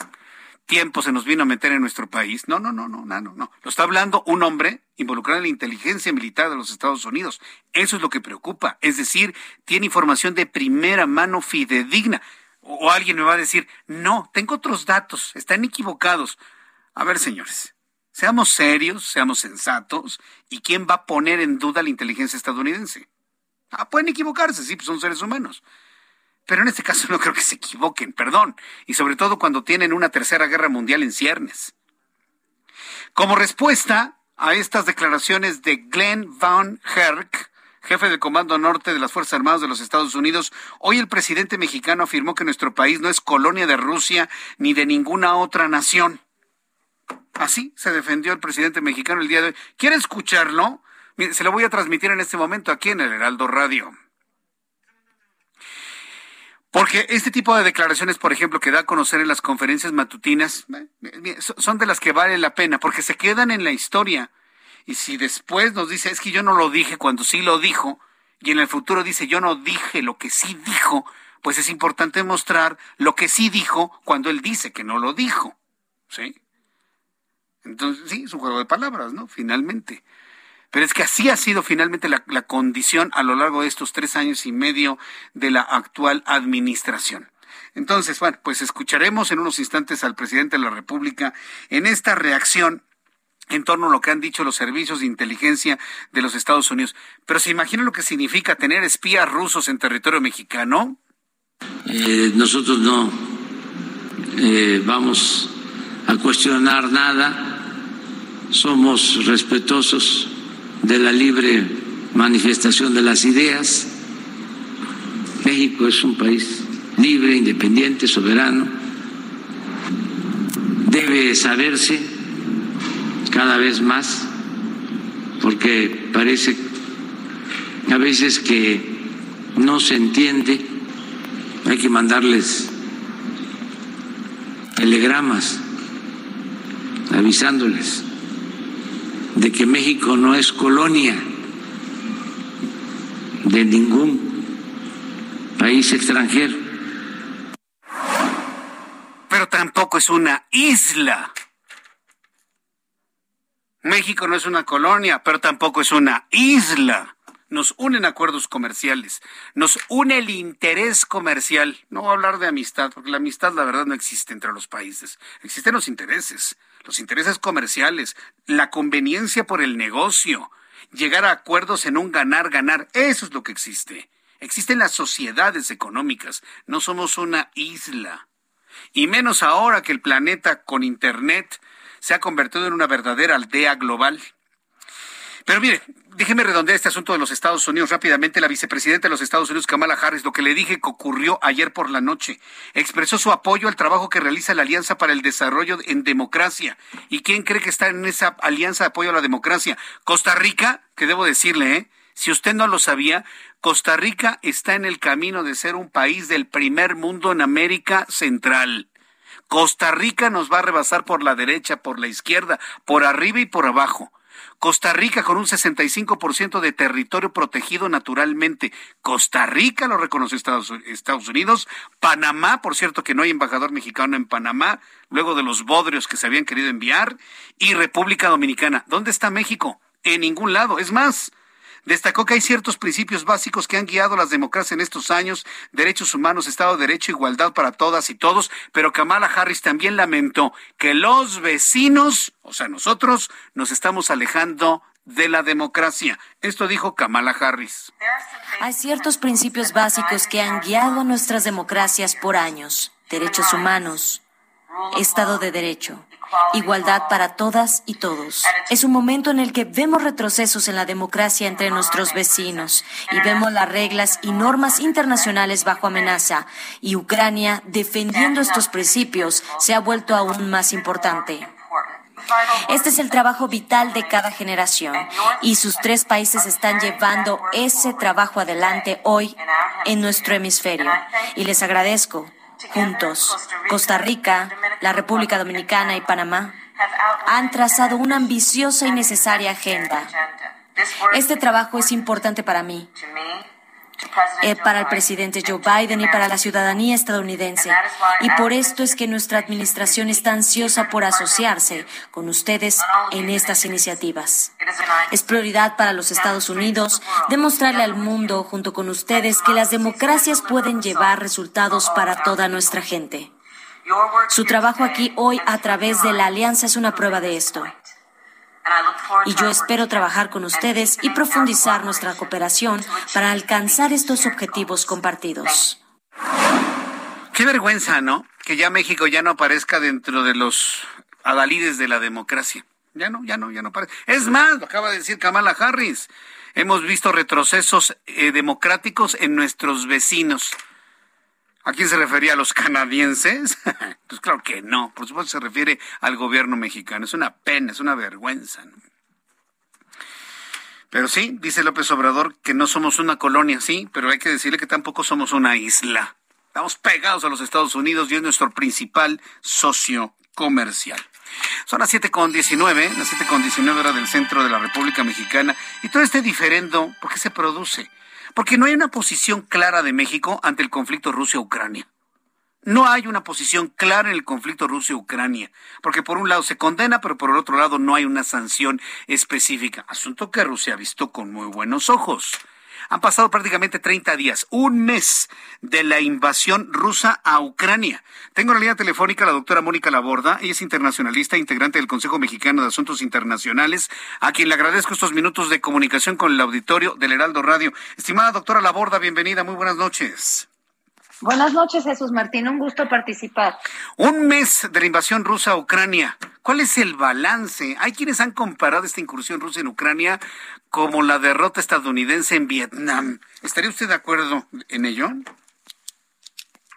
tiempo se nos vino a meter en nuestro país. No, no, no, no, no, no. Lo está hablando un hombre involucrado en la inteligencia militar de los Estados Unidos. Eso es lo que preocupa. Es decir, tiene información de primera mano fidedigna o alguien me va a decir, no, tengo otros datos, están equivocados. A ver, señores, seamos serios, seamos sensatos, ¿y quién va a poner en duda la inteligencia estadounidense? Ah, pueden equivocarse, sí, pues son seres humanos. Pero en este caso no creo que se equivoquen, perdón, y sobre todo cuando tienen una tercera guerra mundial en ciernes. Como respuesta a estas declaraciones de Glenn Van Herk, jefe del Comando Norte de las Fuerzas Armadas de los Estados Unidos, hoy el presidente mexicano afirmó que nuestro país no es colonia de Rusia ni de ninguna otra nación. Así se defendió el presidente mexicano el día de hoy. ¿Quiere escucharlo? se lo voy a transmitir en este momento aquí en el Heraldo Radio. Porque este tipo de declaraciones, por ejemplo, que da a conocer en las conferencias matutinas, eh, son de las que vale la pena, porque se quedan en la historia. Y si después nos dice, es que yo no lo dije cuando sí lo dijo, y en el futuro dice, yo no dije lo que sí dijo, pues es importante mostrar lo que sí dijo cuando él dice que no lo dijo. ¿Sí? Entonces, sí, es un juego de palabras, ¿no? Finalmente. Pero es que así ha sido finalmente la, la condición a lo largo de estos tres años y medio de la actual administración. Entonces, bueno, pues escucharemos en unos instantes al presidente de la República en esta reacción en torno a lo que han dicho los servicios de inteligencia de los Estados Unidos. Pero ¿se imagina lo que significa tener espías rusos en territorio mexicano? Eh, nosotros no eh, vamos a cuestionar nada, somos respetuosos de la libre manifestación de las ideas. México es un país libre, independiente, soberano. Debe saberse cada vez más, porque parece a veces que no se entiende, hay que mandarles telegramas avisándoles de que México no es colonia de ningún país extranjero. Pero tampoco es una isla. México no es una colonia, pero tampoco es una isla. Nos unen acuerdos comerciales, nos une el interés comercial. No voy a hablar de amistad, porque la amistad la verdad no existe entre los países. Existen los intereses, los intereses comerciales, la conveniencia por el negocio, llegar a acuerdos en un ganar-ganar. Eso es lo que existe. Existen las sociedades económicas, no somos una isla. Y menos ahora que el planeta con Internet se ha convertido en una verdadera aldea global. Pero mire, déjeme redondear este asunto de los Estados Unidos rápidamente. La vicepresidenta de los Estados Unidos, Kamala Harris, lo que le dije que ocurrió ayer por la noche, expresó su apoyo al trabajo que realiza la Alianza para el Desarrollo en Democracia. ¿Y quién cree que está en esa alianza de apoyo a la democracia? Costa Rica, que debo decirle, ¿eh? Si usted no lo sabía, Costa Rica está en el camino de ser un país del primer mundo en América Central. Costa Rica nos va a rebasar por la derecha, por la izquierda, por arriba y por abajo. Costa Rica con un 65% de territorio protegido naturalmente. Costa Rica lo reconoció Estados, Estados Unidos. Panamá, por cierto que no hay embajador mexicano en Panamá, luego de los bodrios que se habían querido enviar. Y República Dominicana. ¿Dónde está México? En ningún lado. Es más, Destacó que hay ciertos principios básicos que han guiado las democracias en estos años, derechos humanos, Estado de Derecho, igualdad para todas y todos, pero Kamala Harris también lamentó que los vecinos, o sea, nosotros, nos estamos alejando de la democracia. Esto dijo Kamala Harris. Hay ciertos principios básicos que han guiado nuestras democracias por años. Derechos humanos, Estado de Derecho, igualdad para todas y todos. Es un momento en el que vemos retrocesos en la democracia entre nuestros vecinos y vemos las reglas y normas internacionales bajo amenaza y Ucrania defendiendo estos principios se ha vuelto aún más importante. Este es el trabajo vital de cada generación y sus tres países están llevando ese trabajo adelante hoy en nuestro hemisferio. Y les agradezco juntos, Costa Rica, la República Dominicana y Panamá, han trazado una ambiciosa y necesaria agenda. Este trabajo es importante para mí, eh, para el presidente Joe Biden y para la ciudadanía estadounidense. Y por esto es que nuestra administración está ansiosa por asociarse con ustedes en estas iniciativas. Es prioridad para los Estados Unidos demostrarle al mundo, junto con ustedes, que las democracias pueden llevar resultados para toda nuestra gente. Su trabajo aquí hoy a través de la alianza es una prueba de esto. Y yo espero trabajar con ustedes y profundizar nuestra cooperación para alcanzar estos objetivos compartidos. Qué vergüenza, ¿no? Que ya México ya no aparezca dentro de los adalides de la democracia. Ya no, ya no, ya no aparece. Es más, lo acaba de decir Kamala Harris. Hemos visto retrocesos eh, democráticos en nuestros vecinos. ¿A quién se refería? ¿A los canadienses? pues claro que no. Por supuesto se refiere al gobierno mexicano. Es una pena, es una vergüenza. Pero sí, dice López Obrador que no somos una colonia, sí, pero hay que decirle que tampoco somos una isla. Estamos pegados a los Estados Unidos y es nuestro principal socio comercial. Son las 7.19, las 7.19 horas del centro de la República Mexicana y todo este diferendo, ¿por qué se produce? Porque no hay una posición clara de México ante el conflicto Rusia-Ucrania. No hay una posición clara en el conflicto Rusia-Ucrania, porque por un lado se condena, pero por el otro lado no hay una sanción específica, asunto que Rusia ha visto con muy buenos ojos. Han pasado prácticamente 30 días, un mes de la invasión rusa a Ucrania. Tengo en la línea telefónica a la doctora Mónica Laborda. Ella es internacionalista, integrante del Consejo Mexicano de Asuntos Internacionales, a quien le agradezco estos minutos de comunicación con el auditorio del Heraldo Radio. Estimada doctora Laborda, bienvenida, muy buenas noches. Buenas noches, Jesús Martín. Un gusto participar. Un mes de la invasión rusa a Ucrania. ¿Cuál es el balance? Hay quienes han comparado esta incursión rusa en Ucrania como la derrota estadounidense en Vietnam. ¿Estaría usted de acuerdo en ello?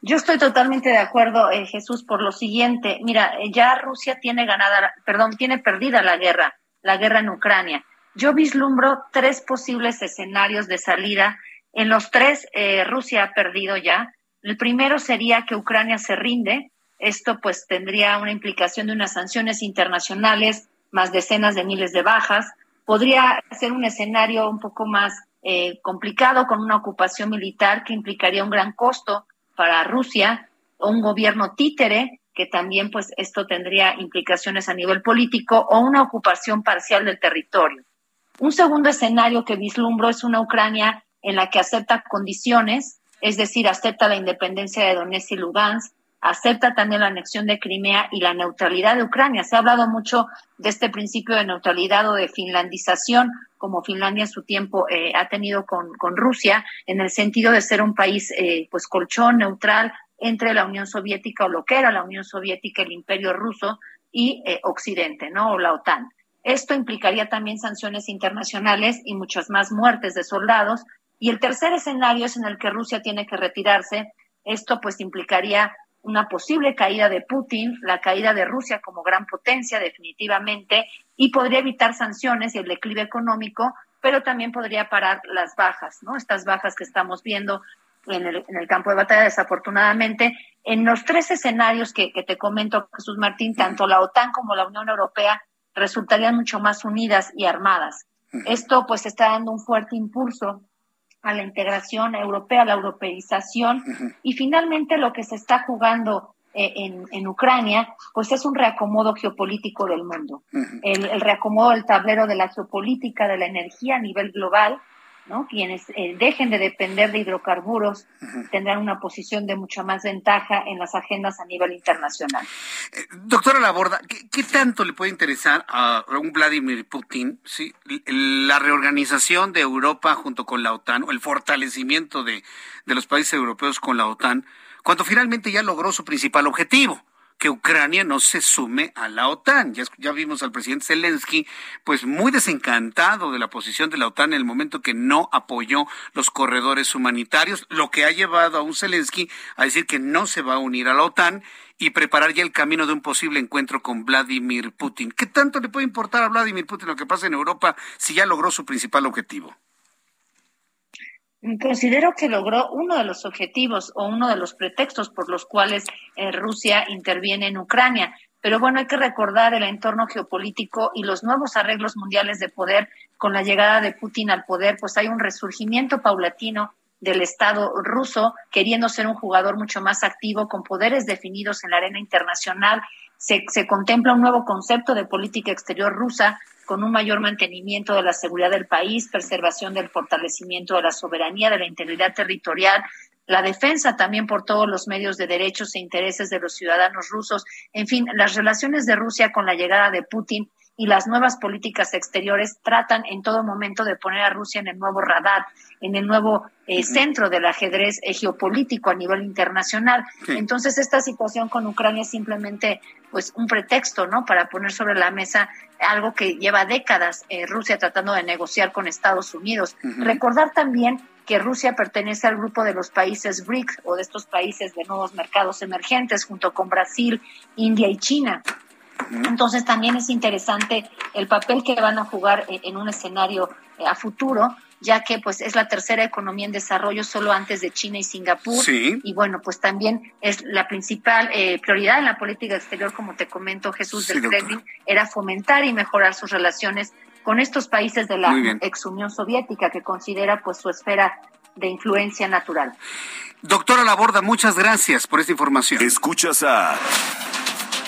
Yo estoy totalmente de acuerdo, eh, Jesús, por lo siguiente. Mira, eh, ya Rusia tiene ganada, perdón, tiene perdida la guerra, la guerra en Ucrania. Yo vislumbro tres posibles escenarios de salida. En los tres, eh, Rusia ha perdido ya. El primero sería que Ucrania se rinde. Esto pues tendría una implicación de unas sanciones internacionales, más decenas de miles de bajas. Podría ser un escenario un poco más eh, complicado con una ocupación militar que implicaría un gran costo para Rusia, o un gobierno títere, que también pues esto tendría implicaciones a nivel político, o una ocupación parcial del territorio. Un segundo escenario que vislumbro es una Ucrania en la que acepta condiciones es decir, acepta la independencia de Donetsk y Lugansk, acepta también la anexión de Crimea y la neutralidad de Ucrania. Se ha hablado mucho de este principio de neutralidad o de finlandización, como Finlandia en su tiempo eh, ha tenido con, Rusia, en el sentido de ser un país eh, pues colchón neutral entre la Unión Soviética o lo que era la Unión Soviética, el Imperio Ruso y eh, Occidente, ¿no? O la OTAN. Esto implicaría también sanciones internacionales y muchas más muertes de soldados, y el tercer escenario es en el que Rusia tiene que retirarse. Esto pues implicaría una posible caída de Putin, la caída de Rusia como gran potencia definitivamente, y podría evitar sanciones y el declive económico, pero también podría parar las bajas, ¿no? Estas bajas que estamos viendo en el, en el campo de batalla, desafortunadamente. En los tres escenarios que, que te comento, Jesús Martín, tanto la OTAN como la Unión Europea resultarían mucho más unidas y armadas. Esto pues está dando un fuerte impulso a la integración europea, a la europeización. Y finalmente lo que se está jugando eh, en, en, Ucrania, pues es un reacomodo geopolítico del mundo. el, el, reacomodo del tablero de la geopolítica, de la energía a nivel global, ¿no? Quienes eh, dejen de depender de hidrocarburos tendrán una posición de mucha más ventaja en las agendas a nivel internacional. Eh, doctora Laborda, ¿qué, ¿qué, tanto le puede interesar a un Vladimir Putin ¿sí? la reorganización de Europa junto con la OTAN o el fortalecimiento de, de los países europeos con la OTAN cuando finalmente ya logró su principal objetivo? Que Ucrania no se sume a la OTAN. Ya, vimos al presidente Zelensky, pues muy desencantado de la posición de la OTAN en el momento que no apoyó los corredores humanitarios, lo que ha llevado a un Zelensky a decir que no se va a unir a la OTAN y preparar ya el camino de un posible encuentro con Vladimir Putin. ¿Qué tanto le puede importar a Vladimir Putin lo que pasa en Europa si ya logró su principal objetivo? Considero que logró uno de los objetivos o uno de los pretextos por los cuales eh, Rusia interviene en Ucrania. Pero bueno, hay que recordar el entorno geopolítico y los nuevos arreglos mundiales de poder con la llegada de Putin al poder, pues hay un resurgimiento paulatino del Estado ruso queriendo ser un jugador mucho más activo con poderes definidos en la arena internacional. Se, se contempla un nuevo concepto de política exterior rusa con un mayor mantenimiento de la seguridad del país, preservación del fortalecimiento de la soberanía, de la integridad territorial, la defensa también por todos los medios de derechos e intereses de los ciudadanos rusos. En fin, las relaciones de Rusia con la llegada de Putin y las nuevas políticas exteriores tratan en todo momento de poner a Rusia en el nuevo radar, en el nuevo eh, centro del ajedrez eh, geopolítico a nivel internacional. Entonces, esta situación con Ucrania es simplemente pues un pretexto, ¿no? Para poner sobre la mesa algo que lleva décadas eh, Rusia tratando de negociar con Estados Unidos. Recordar también que Rusia pertenece al grupo de los países BRIC o de estos países de nuevos mercados emergentes junto con Brasil, India y China. Entonces también es interesante el papel que van a jugar en un escenario a futuro ya que pues es la tercera economía en desarrollo solo antes de China y Singapur. Y bueno, pues también es la principal eh, prioridad en la política exterior, como te comento Jesús del Kremlin, era fomentar y mejorar sus relaciones con estos países de la ex Unión Soviética, que considera pues su esfera de influencia natural. Doctora Laborda, muchas gracias por esta información. Escuchas a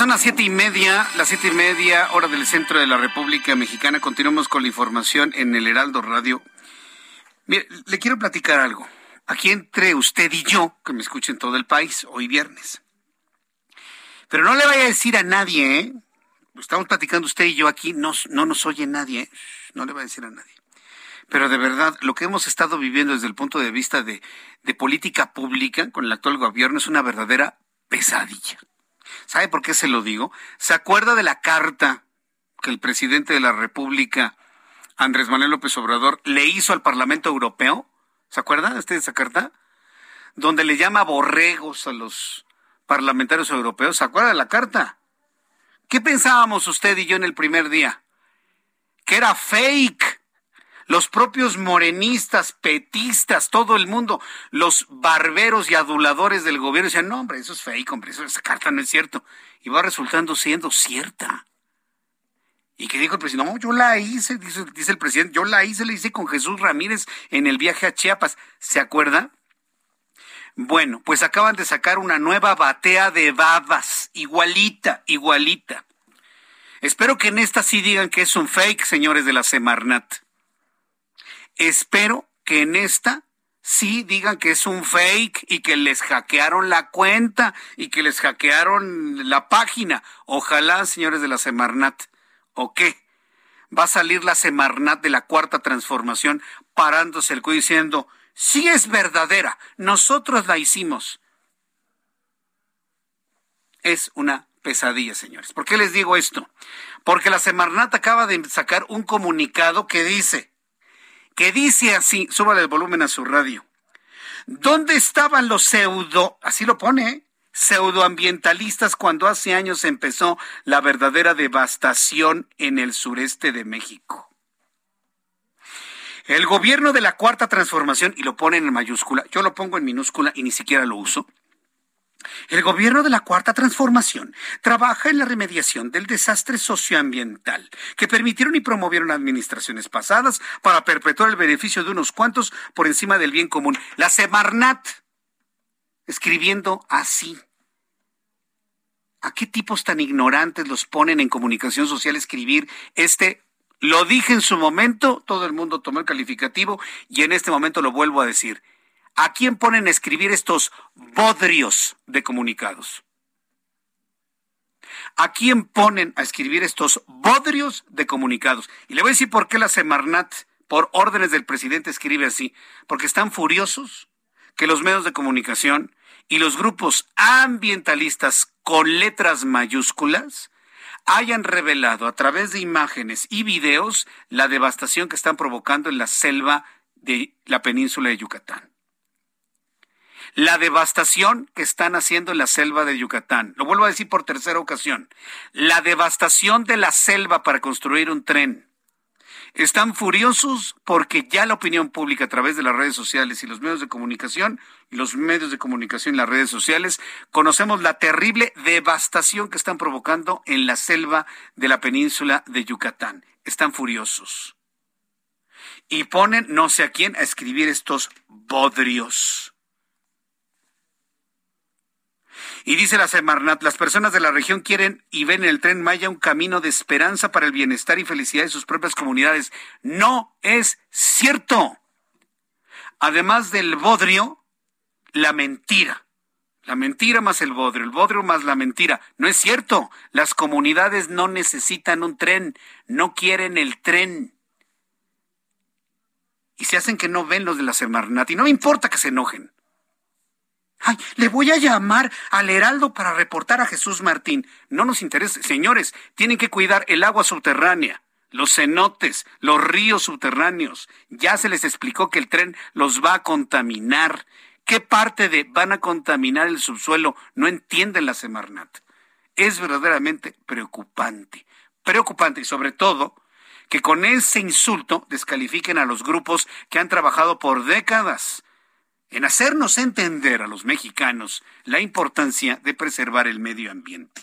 Son las siete y media, las siete y media, hora del centro de la República Mexicana. Continuamos con la información en el Heraldo Radio. Mire, le quiero platicar algo. Aquí entre usted y yo, que me escuchen todo el país, hoy viernes. Pero no le vaya a decir a nadie, ¿eh? Estamos platicando usted y yo aquí, no, no nos oye nadie, ¿eh? no le va a decir a nadie. Pero de verdad, lo que hemos estado viviendo desde el punto de vista de, de política pública con el actual gobierno es una verdadera pesadilla. ¿Sabe por qué se lo digo? ¿Se acuerda de la carta que el presidente de la República, Andrés Manuel López Obrador, le hizo al Parlamento Europeo? ¿Se acuerda de esa carta? Donde le llama borregos a los parlamentarios europeos. ¿Se acuerda de la carta? ¿Qué pensábamos usted y yo en el primer día? Que era fake los propios morenistas, petistas, todo el mundo, los barberos y aduladores del gobierno decían, no, hombre, eso es fake, hombre, esa carta no es cierto. Y va resultando siendo cierta. Y que dijo el presidente, no, yo la hice, dice, dice el presidente, yo la hice, la hice con Jesús Ramírez en el viaje a Chiapas. ¿Se acuerda? Bueno, pues acaban de sacar una nueva batea de babas, igualita, igualita. Espero que en esta sí digan que es un fake, señores de la Semarnat. Espero que en esta sí digan que es un fake y que les hackearon la cuenta y que les hackearon la página. Ojalá, señores de la Semarnat. ¿O qué? Va a salir la Semarnat de la cuarta transformación parándose el cuello diciendo, sí es verdadera, nosotros la hicimos. es una pesadilla, señores. ¿Por qué les digo esto? Porque la Semarnat acaba de sacar un comunicado que dice, que dice así, súbale el volumen a su radio. ¿Dónde estaban los pseudo, así lo pone, pseudoambientalistas cuando hace años empezó la verdadera devastación en el sureste de México? El gobierno de la cuarta transformación, y lo ponen en mayúscula, yo lo pongo en minúscula y ni siquiera lo uso, el gobierno de la Cuarta Transformación trabaja en la remediación del desastre socioambiental que permitieron y promovieron administraciones pasadas para perpetuar el beneficio de unos cuantos por encima del bien común. La Semarnat, escribiendo así. ¿A qué tipos tan ignorantes los ponen en comunicación social escribir este? Lo dije en su momento, todo el mundo tomó el calificativo y en este momento lo vuelvo a decir ¿A quién ponen a escribir estos bodrios de comunicados? ¿A quién ponen a escribir estos bodrios de comunicados? Y le voy a decir por qué la Semarnat, por órdenes del presidente, escribe así. Porque están furiosos que los medios de comunicación y los grupos ambientalistas con letras mayúsculas hayan revelado a través de imágenes y videos la devastación que están provocando en la selva de la península de Yucatán la devastación que están haciendo en la selva de Yucatán. Lo vuelvo a decir por tercera ocasión. La devastación de la selva para construir un tren. Están furiosos porque ya la opinión pública a través de las redes sociales y los medios de comunicación, los medios de comunicación y las redes sociales, conocemos la terrible devastación que están provocando en la selva de la península de Yucatán. Están furiosos. Y ponen no sé a quién a escribir estos bodrios. Y dice la Semarnat, las personas de la región quieren y ven en el tren Maya un camino de esperanza para el bienestar y felicidad de sus propias comunidades. No es cierto. Además del bodrio, la mentira. La mentira más el bodrio, el bodrio más la mentira. No es cierto. Las comunidades no necesitan un tren, no quieren el tren. Y se hacen que no ven los de la Semarnat. Y no me importa que se enojen. Ay, le voy a llamar al Heraldo para reportar a Jesús Martín. No nos interesa, señores, tienen que cuidar el agua subterránea, los cenotes, los ríos subterráneos. Ya se les explicó que el tren los va a contaminar. ¿Qué parte de van a contaminar el subsuelo no entienden la Semarnat? Es verdaderamente preocupante, preocupante y sobre todo que con ese insulto descalifiquen a los grupos que han trabajado por décadas en hacernos entender a los mexicanos la importancia de preservar el medio ambiente.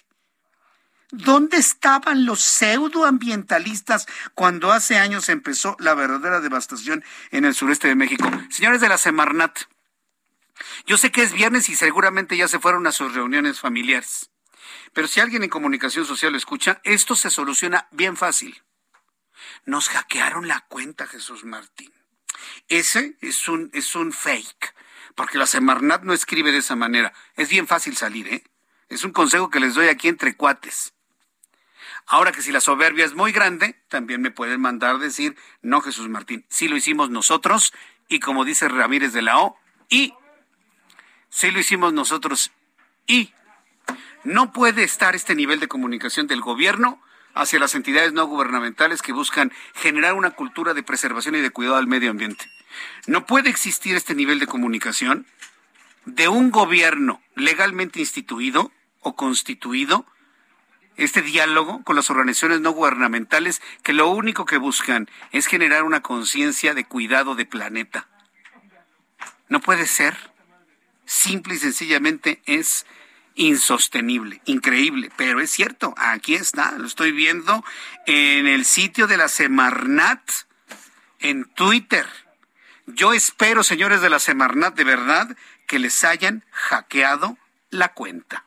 ¿Dónde estaban los pseudoambientalistas cuando hace años empezó la verdadera devastación en el sureste de México? Señores de la Semarnat, yo sé que es viernes y seguramente ya se fueron a sus reuniones familiares. Pero si alguien en comunicación social lo escucha, esto se soluciona bien fácil. Nos hackearon la cuenta, Jesús Martín. Ese es un, es un fake, porque la Semarnat no escribe de esa manera. Es bien fácil salir, ¿eh? Es un consejo que les doy aquí entre cuates. Ahora que si la soberbia es muy grande, también me pueden mandar decir, no Jesús Martín, sí lo hicimos nosotros, y como dice Ramírez de la O, y sí lo hicimos nosotros, y no puede estar este nivel de comunicación del gobierno hacia las entidades no gubernamentales que buscan generar una cultura de preservación y de cuidado del medio ambiente. No puede existir este nivel de comunicación de un gobierno legalmente instituido o constituido, este diálogo con las organizaciones no gubernamentales que lo único que buscan es generar una conciencia de cuidado de planeta. No puede ser. Simple y sencillamente es insostenible, increíble, pero es cierto, aquí está, lo estoy viendo en el sitio de la Semarnat, en Twitter. Yo espero, señores de la Semarnat, de verdad, que les hayan hackeado la cuenta.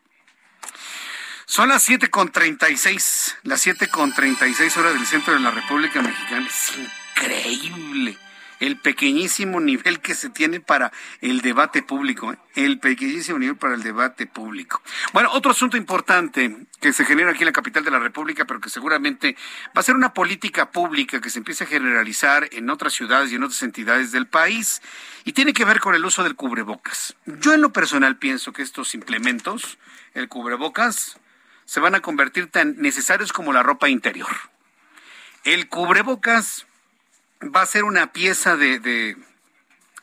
Son las siete con seis, las siete con seis horas del centro de la República Mexicana. Es increíble el pequeñísimo nivel que se tiene para el debate público, ¿eh? el pequeñísimo nivel para el debate público. Bueno, otro asunto importante que se genera aquí en la capital de la República, pero que seguramente va a ser una política pública que se empiece a generalizar en otras ciudades y en otras entidades del país, y tiene que ver con el uso del cubrebocas. Yo en lo personal pienso que estos implementos, el cubrebocas, se van a convertir tan necesarios como la ropa interior. El cubrebocas va a ser una pieza de, de,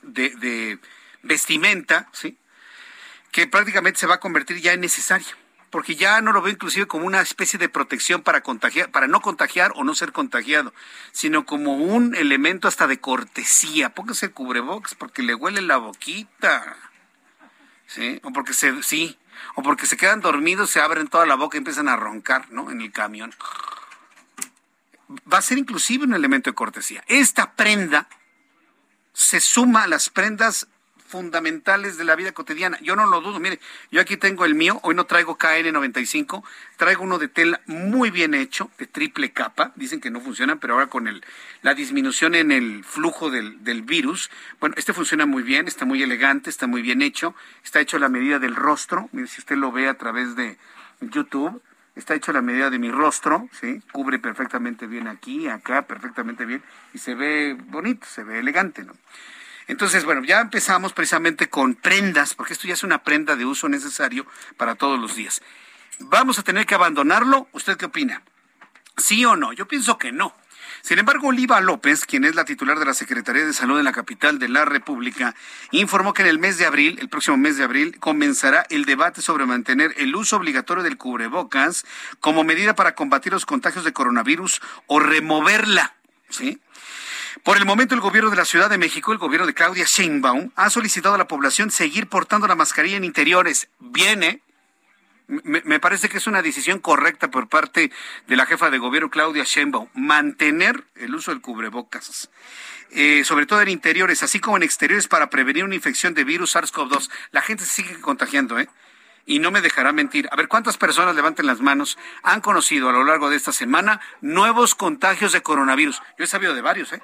de, vestimenta, ¿sí? Que prácticamente se va a convertir ya en necesario porque ya no lo veo inclusive como una especie de protección para contagiar, para no contagiar o no ser contagiado, sino como un elemento hasta de cortesía. Póngase el cubrebocas porque le huele la boquita. ¿Sí? O porque se sí, o porque se quedan dormidos, se abren toda la boca y empiezan a roncar, ¿no? En el camión va a ser inclusive un elemento de cortesía. Esta prenda se suma a las prendas fundamentales de la vida cotidiana. Yo no lo dudo. Mire, yo aquí tengo el mío. Hoy no traigo KN95. Traigo uno de tela muy bien hecho, de triple capa. Dicen que no funciona, pero ahora con el, la disminución en el flujo del, del virus. Bueno, este funciona muy bien, está muy elegante, está muy bien hecho. Está hecho a la medida del rostro. Mire, si usted lo ve a través de YouTube está hecho a la medida de mi rostro, ¿sí? Cubre perfectamente bien aquí, acá, perfectamente bien, y se ve bonito, se ve elegante, ¿no? Entonces, bueno, ya empezamos precisamente con prendas, porque esto ya es una prenda de uso necesario para todos los días. ¿Vamos a tener que abandonarlo? ¿Usted qué opina? ¿Sí o no? Yo pienso que no. Sin embargo, Oliva López, quien es la titular de la Secretaría de Salud en la capital de la República, informó que en el mes de abril, el próximo mes de abril, comenzará el debate sobre mantener el uso obligatorio del cubrebocas como medida para combatir los contagios de coronavirus o removerla. ¿Sí? Por el momento, el gobierno de la Ciudad de México, el gobierno de Claudia Sheinbaum, ha solicitado a la población seguir portando la mascarilla en interiores. Viene, me, parece que es una decisión correcta por parte de la jefa de gobierno Claudia Sheinbaum mantener el uso del cubrebocas. Eh, sobre todo en interiores, así como en exteriores, para prevenir una infección de virus SARS-CoV-2. La gente se sigue contagiando, ¿eh? Y no me dejará mentir. A ver, ¿cuántas personas levanten las manos han conocido a lo largo de esta semana nuevos contagios de coronavirus? Yo he sabido de varios, ¿eh?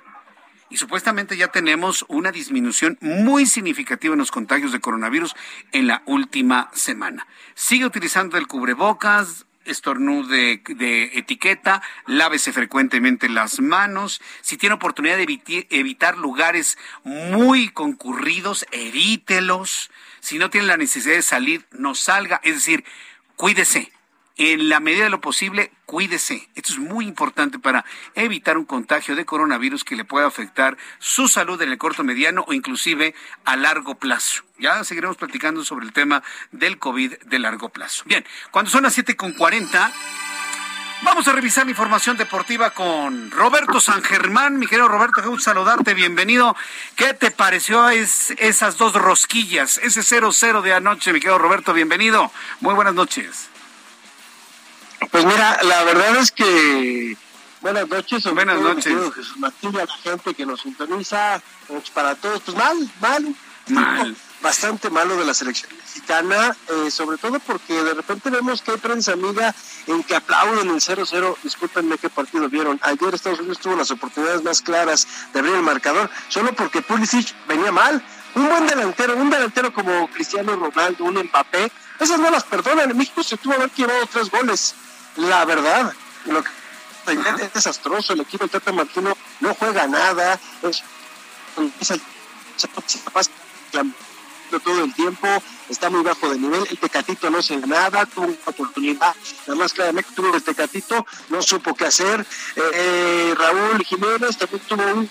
Y supuestamente ya tenemos una disminución muy significativa en los contagios de coronavirus en la última semana. Sigue utilizando el cubrebocas, estornude de, etiqueta, lávese frecuentemente las manos, si tiene oportunidad de evitar lugares muy concurridos, evítelos, si no tiene la necesidad de salir, no salga, es decir, cuídese, en la medida de lo posible, cuídese. Esto es muy importante para evitar un contagio de coronavirus que le pueda afectar su salud en el corto, mediano o inclusive a largo plazo. Ya seguiremos platicando sobre el tema del COVID de largo plazo. Bien, cuando son las 7.40... Vamos a revisar la información deportiva con Roberto San Germán. Mi querido Roberto, qué gusto saludarte, bienvenido. ¿Qué te pareció es, esas dos rosquillas, ese 0-0 de anoche, mi querido Roberto? Bienvenido. Muy buenas noches. Pues mira, la verdad es que buenas noches. Buenas noches. Jesús Martín, a la gente que nos sintoniza, pues, para todos, pues mal, mal, mal. Bastante malo de la selección mexicana, eh, sobre todo porque de repente vemos que hay prensa amiga en que aplauden el 0-0. Discúlpenme qué partido vieron. Ayer Estados Unidos tuvo las oportunidades más claras de abrir el marcador, solo porque Pulisic venía mal. Un buen delantero, un delantero como Cristiano Ronaldo, un Mbappé, esas no las perdonan. México se tuvo que haber llevado tres goles la verdad, lo que es desastroso, el equipo del Tata Martino no juega nada, es, todo el tiempo, está muy bajo de nivel, el Tecatito no hace nada, tuvo una oportunidad, nada más claramente tuvo el Tecatito, no supo qué hacer, eh, eh, Raúl Jiménez también tuvo un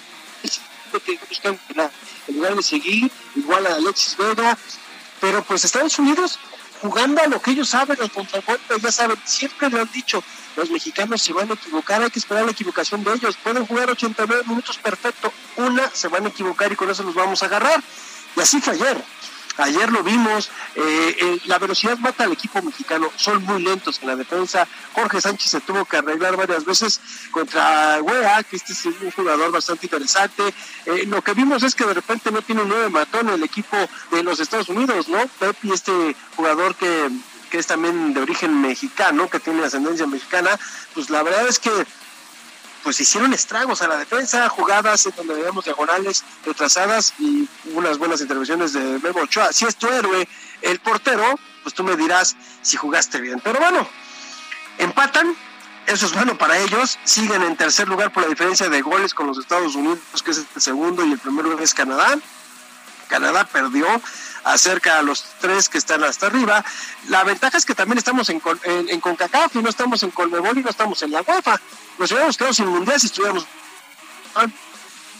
que en lugar de seguir, igual a Alexis Vega, pero pues Estados Unidos jugando a lo que ellos saben, el contragolpe, ya saben, siempre lo han dicho, los mexicanos se van a equivocar, hay que esperar la equivocación de ellos, pueden jugar 89 minutos perfecto, una se van a equivocar y con eso los vamos a agarrar. Y así fue ayer. Ayer lo vimos, eh, la velocidad mata al equipo mexicano, son muy lentos en la defensa. Jorge Sánchez se tuvo que arreglar varias veces contra Wea, que este es un jugador bastante interesante. Eh, lo que vimos es que de repente no tiene un nueve matón el equipo de los Estados Unidos, ¿no? Pepi, este jugador que, que es también de origen mexicano, que tiene ascendencia mexicana, pues la verdad es que pues hicieron estragos a la defensa, jugadas en donde veíamos diagonales retrasadas y unas buenas intervenciones de Memo Ochoa. Si es tu héroe, el portero, pues tú me dirás si jugaste bien. Pero bueno, empatan, eso es bueno para ellos, siguen en tercer lugar por la diferencia de goles con los Estados Unidos, que es el segundo y el primero es Canadá. Canadá perdió acerca a los tres que están hasta arriba. La ventaja es que también estamos en, en, CONCACAF y no estamos en Colmebol y no estamos en la UEFA. Nos hubiéramos quedado sin mundial si estuviéramos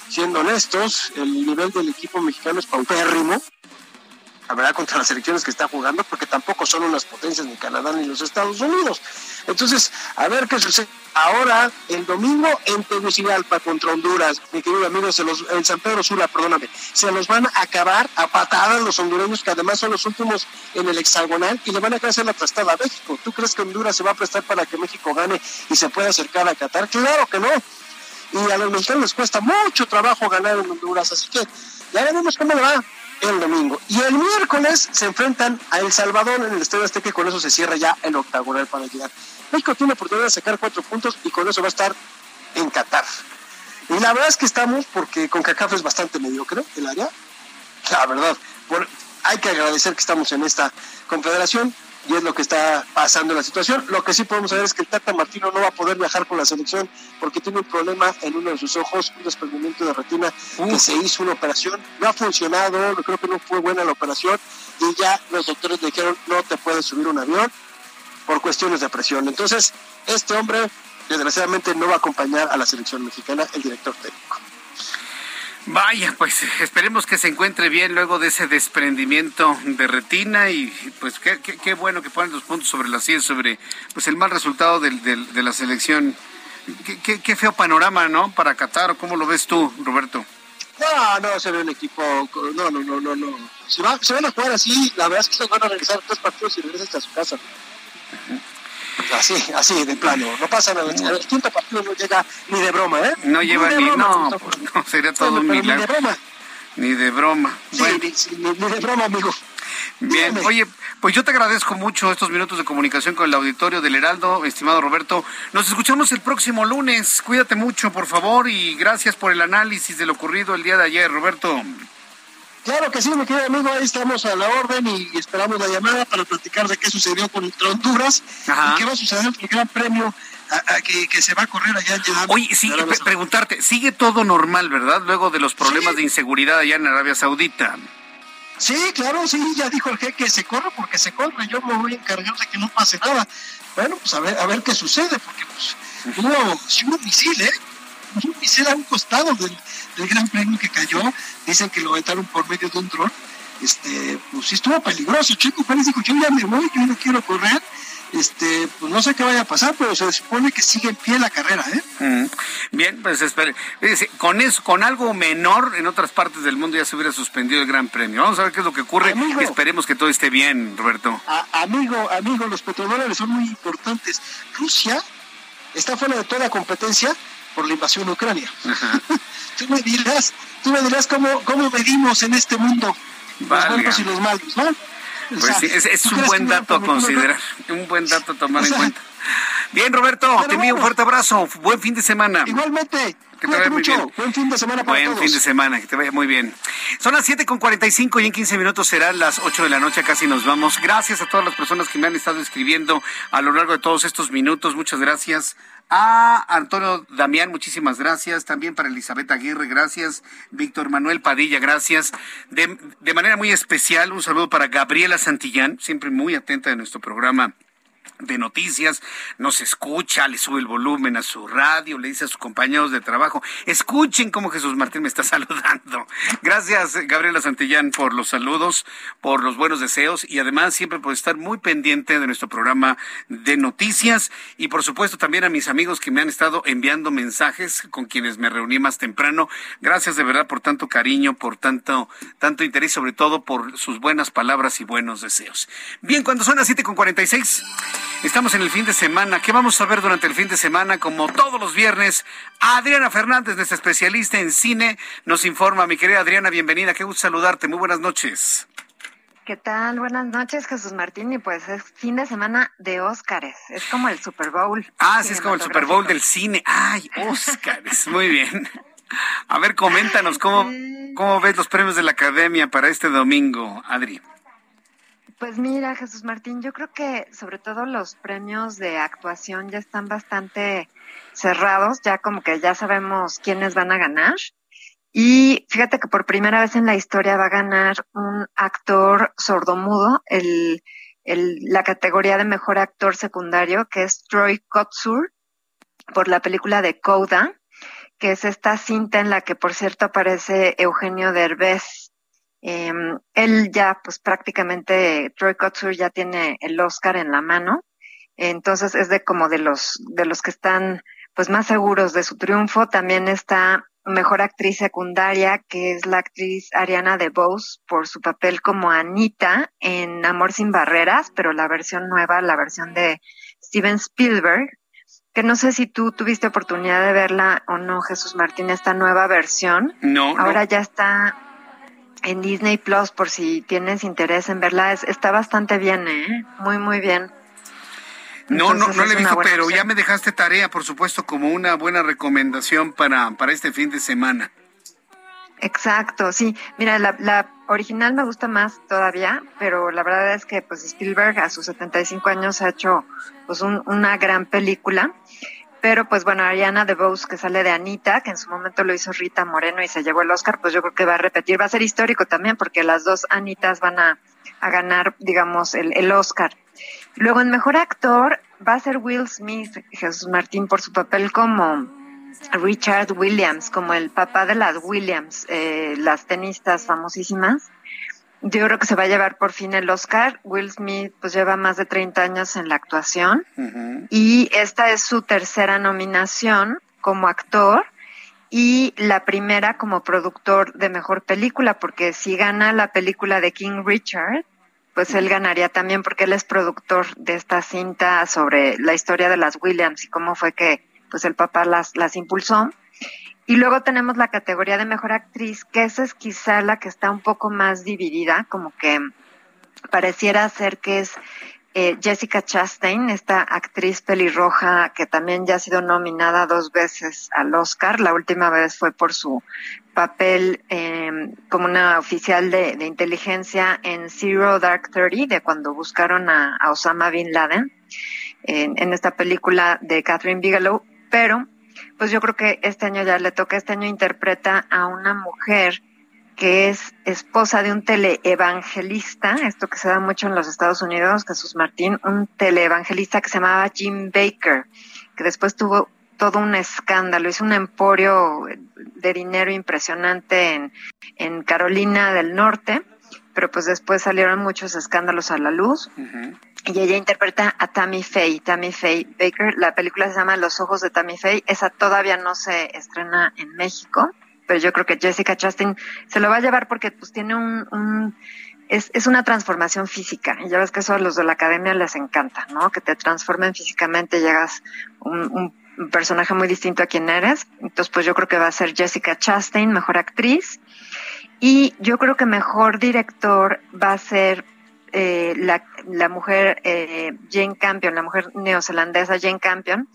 siendo honestos, el nivel del equipo mexicano es paupérrimo la verdad, contra las elecciones que está jugando, porque tampoco son unas potencias ni Canadá ni los Estados Unidos. Entonces, a ver qué sucede. Ahora, el domingo en Tegucigalpa contra Honduras, mi querido amigo, se los, en San Pedro Sula, perdóname, se los van a acabar a patadas los hondureños, que además son los últimos en el hexagonal, y le van a hacer la trastada a México. ¿Tú crees que Honduras se va a prestar para que México gane y se pueda acercar a Qatar? Claro que no. Y a los mexicanos les cuesta mucho trabajo ganar en Honduras, así que ya veremos cómo le va el domingo. Y el miércoles se enfrentan a El Salvador en el Estadio Azteca y con eso se cierra ya el octagonal para llegar. México tiene oportunidad de sacar cuatro puntos y con eso va a estar en Qatar. Y la verdad es que estamos, porque con CACAF es bastante mediocre el área, la verdad, hay que agradecer que estamos en esta confederación y es lo que está pasando en la situación. Lo que sí podemos saber es que el Tata Martino no va a poder viajar con la selección porque tiene un problema en uno de sus ojos, un desprendimiento de retina, que se hizo una operación, no ha funcionado, creo que no fue buena la operación y ya los doctores le dijeron no te puedes subir un avión por cuestiones de presión. Entonces, este hombre desgraciadamente no va a acompañar a la selección mexicana, el director técnico. Vaya, pues esperemos que se encuentre bien luego de ese desprendimiento de retina y pues qué, qué, bueno que ponen los puntos sobre la silla, sobre pues el mal resultado del, de la selección. Qué, qué, feo panorama, ¿no? Para Qatar, ¿cómo lo ves tú, Roberto? No, no, se ve un equipo, no, no, no, no, no. Se, se van a jugar así, la verdad es que se van a regresar tres partidos y regresan a su casa. Así, así, de plano. No pasa nada. El quinto partido no llega ni de broma, ¿eh? No lleva ni, no, pues, no, sería todo un milagro. Ni de broma. Ni de broma. bueno. ni, de broma, amigo. Bien, oye, pues yo te agradezco mucho estos minutos de comunicación con el auditorio del Heraldo, estimado Roberto. Nos escuchamos el próximo lunes. Cuídate mucho, por favor, y gracias por el análisis de lo ocurrido el día de ayer, Roberto. Claro que sí, mi querido amigo, ahí estamos a la orden y esperamos la llamada para platicar de qué sucedió con Honduras y qué va a suceder en el Gran Premio que, se va a correr allá en Oye, sí, preguntarte, sigue todo normal, ¿verdad? Luego de los problemas de inseguridad allá en Arabia Saudita. Sí, claro, sí, ya dijo el jefe que se corre porque se corre, yo me voy a encargar de que no pase nada. Bueno, pues a ver, a ver qué sucede, porque pues hubo, sí un misil, ¿eh? Un misil a un costado del, del Gran Premio que cayó, dicen que lo aventaron por medio de un dron, este, pues sí estuvo peligroso. Chico Pérez dijo, yo ya me voy, yo no quiero correr, este, pues no sé qué vaya a pasar, pero se supone que sigue en pie la carrera, ¿eh? Mm. Bien, pues espere. Con eso, con algo menor en otras partes del mundo ya se hubiera suspendido el Gran Premio. Vamos a ver qué es lo que ocurre. Esperemos que todo esté bien, Roberto. amigo, amigo, los petrodólares son muy importantes. Rusia está fuera de toda competencia por la invasión de Ucrania. tú me dirás, tú me dirás cómo, cómo medimos en este mundo los buenos y los malos, ¿no? Pues sí, es, un buen dato a considerar, un buen dato a tomar en cuenta. Bien, Roberto, te envío un fuerte abrazo. Buen fin de semana. Igualmente. Que te vaya muy bien. Buen fin de semana para Buen fin de semana, que te vaya muy bien. Son las 7 con 45 y en 15 minutos serán las 8 de la noche, casi nos vamos. Gracias a todas las personas que me han estado escribiendo a lo largo de todos estos minutos. Muchas gracias. A Antonio Damián, muchísimas gracias. También para Elizabeth Aguirre, gracias. Víctor Manuel Padilla, gracias. De, de manera muy especial, un saludo para Gabriela Santillán, siempre muy atenta de nuestro programa de noticias, nos escucha, le sube el volumen a su radio, le dice a sus compañeros de trabajo, escuchen cómo Jesús Martín me está saludando. Gracias, Gabriela Santillán, por los saludos, por los buenos deseos y además siempre por estar muy pendiente de nuestro programa de noticias y por supuesto también a mis amigos que me han estado enviando mensajes con quienes me reuní más temprano. Gracias de verdad por tanto cariño, por tanto, tanto interés, sobre todo por sus buenas palabras y buenos deseos. Bien, cuando son las siete con cuarenta y seis, Estamos en el fin de semana. ¿Qué vamos a ver durante el fin de semana? Como todos los viernes, Adriana Fernández, nuestra especialista en cine, nos informa. Mi querida Adriana, bienvenida. Qué gusto saludarte. Muy buenas noches. ¿Qué tal? Buenas noches, Jesús Martín. Y pues es fin de semana de Óscares. Es como el Super Bowl. Ah, sí, es como el Super Bowl del cine. Ay, Óscares. Muy bien. A ver, coméntanos cómo, cómo ves los premios de la Academia para este domingo, Adri. Pues mira, Jesús Martín, yo creo que sobre todo los premios de actuación ya están bastante cerrados, ya como que ya sabemos quiénes van a ganar. Y fíjate que por primera vez en la historia va a ganar un actor sordomudo, el, el, la categoría de mejor actor secundario, que es Troy Kotsur, por la película de Coda, que es esta cinta en la que, por cierto, aparece Eugenio Derbez. Eh, él ya, pues prácticamente, Troy Kotsur ya tiene el Oscar en la mano. Entonces es de como de los, de los que están pues más seguros de su triunfo. También está mejor actriz secundaria, que es la actriz Ariana DeBose por su papel como Anita en Amor sin barreras, pero la versión nueva, la versión de Steven Spielberg, que no sé si tú tuviste oportunidad de verla o no, Jesús Martín, esta nueva versión. No. Ahora ya está en Disney Plus por si tienes interés en verla. Es, está bastante bien, ¿eh? Muy, muy bien. No, no, no le visto, pero ya me dejaste tarea, por supuesto, como una buena recomendación para, para este fin de semana. Exacto, sí. Mira, la, la original me gusta más todavía, pero la verdad es que pues Spielberg a sus 75 años ha hecho pues un, una gran película. Pero pues bueno, Ariana DeBose que sale de Anita, que en su momento lo hizo Rita Moreno y se llevó el Oscar, pues yo creo que va a repetir, va a ser histórico también porque las dos Anitas van a, a ganar, digamos, el, el Oscar. Luego, en mejor actor va a ser Will Smith, Jesús Martín, por su papel como Richard Williams, como el papá de las Williams, eh, las tenistas famosísimas. Yo creo que se va a llevar por fin el Oscar. Will Smith pues lleva más de 30 años en la actuación uh -huh. y esta es su tercera nominación como actor y la primera como productor de mejor película, porque si gana la película de King Richard, pues él ganaría también porque él es productor de esta cinta sobre la historia de las Williams y cómo fue que pues el papá las, las impulsó. Y luego tenemos la categoría de mejor actriz, que esa es quizá la que está un poco más dividida, como que pareciera ser que es eh, Jessica Chastain, esta actriz pelirroja que también ya ha sido nominada dos veces al Oscar. La última vez fue por su papel eh, como una oficial de, inteligencia en Zero Dark Thirty, de cuando buscaron a, a Osama Bin Laden, en, en esta película de Catherine Bigelow. Pero, pues yo creo que este año ya le toca, este año interpreta a una mujer que es esposa de un teleevangelista, esto que se da mucho en los Estados Unidos, Jesús Martín, un teleevangelista que se llamaba Jim Baker, que después tuvo todo un escándalo, hizo un emporio de dinero impresionante en, en Carolina del Norte, pero pues después salieron muchos escándalos a la luz. Uh -huh. Y ella interpreta a Tammy Faye, Tammy Faye Baker. La película se llama Los ojos de Tammy Faye. Esa todavía no se estrena en México pero yo creo que Jessica Chastain se lo va a llevar porque pues tiene un, un es, es, una transformación física y ya ves que eso a los de la academia les encanta, ¿no? Que te transformen físicamente, llegas un, un personaje muy distinto a quien eres. Entonces, pues yo creo que va a ser Jessica Chastain, mejor actriz. Y yo creo que mejor director va a ser eh, la, la mujer eh, Jane Campion, la mujer neozelandesa Jane Campion.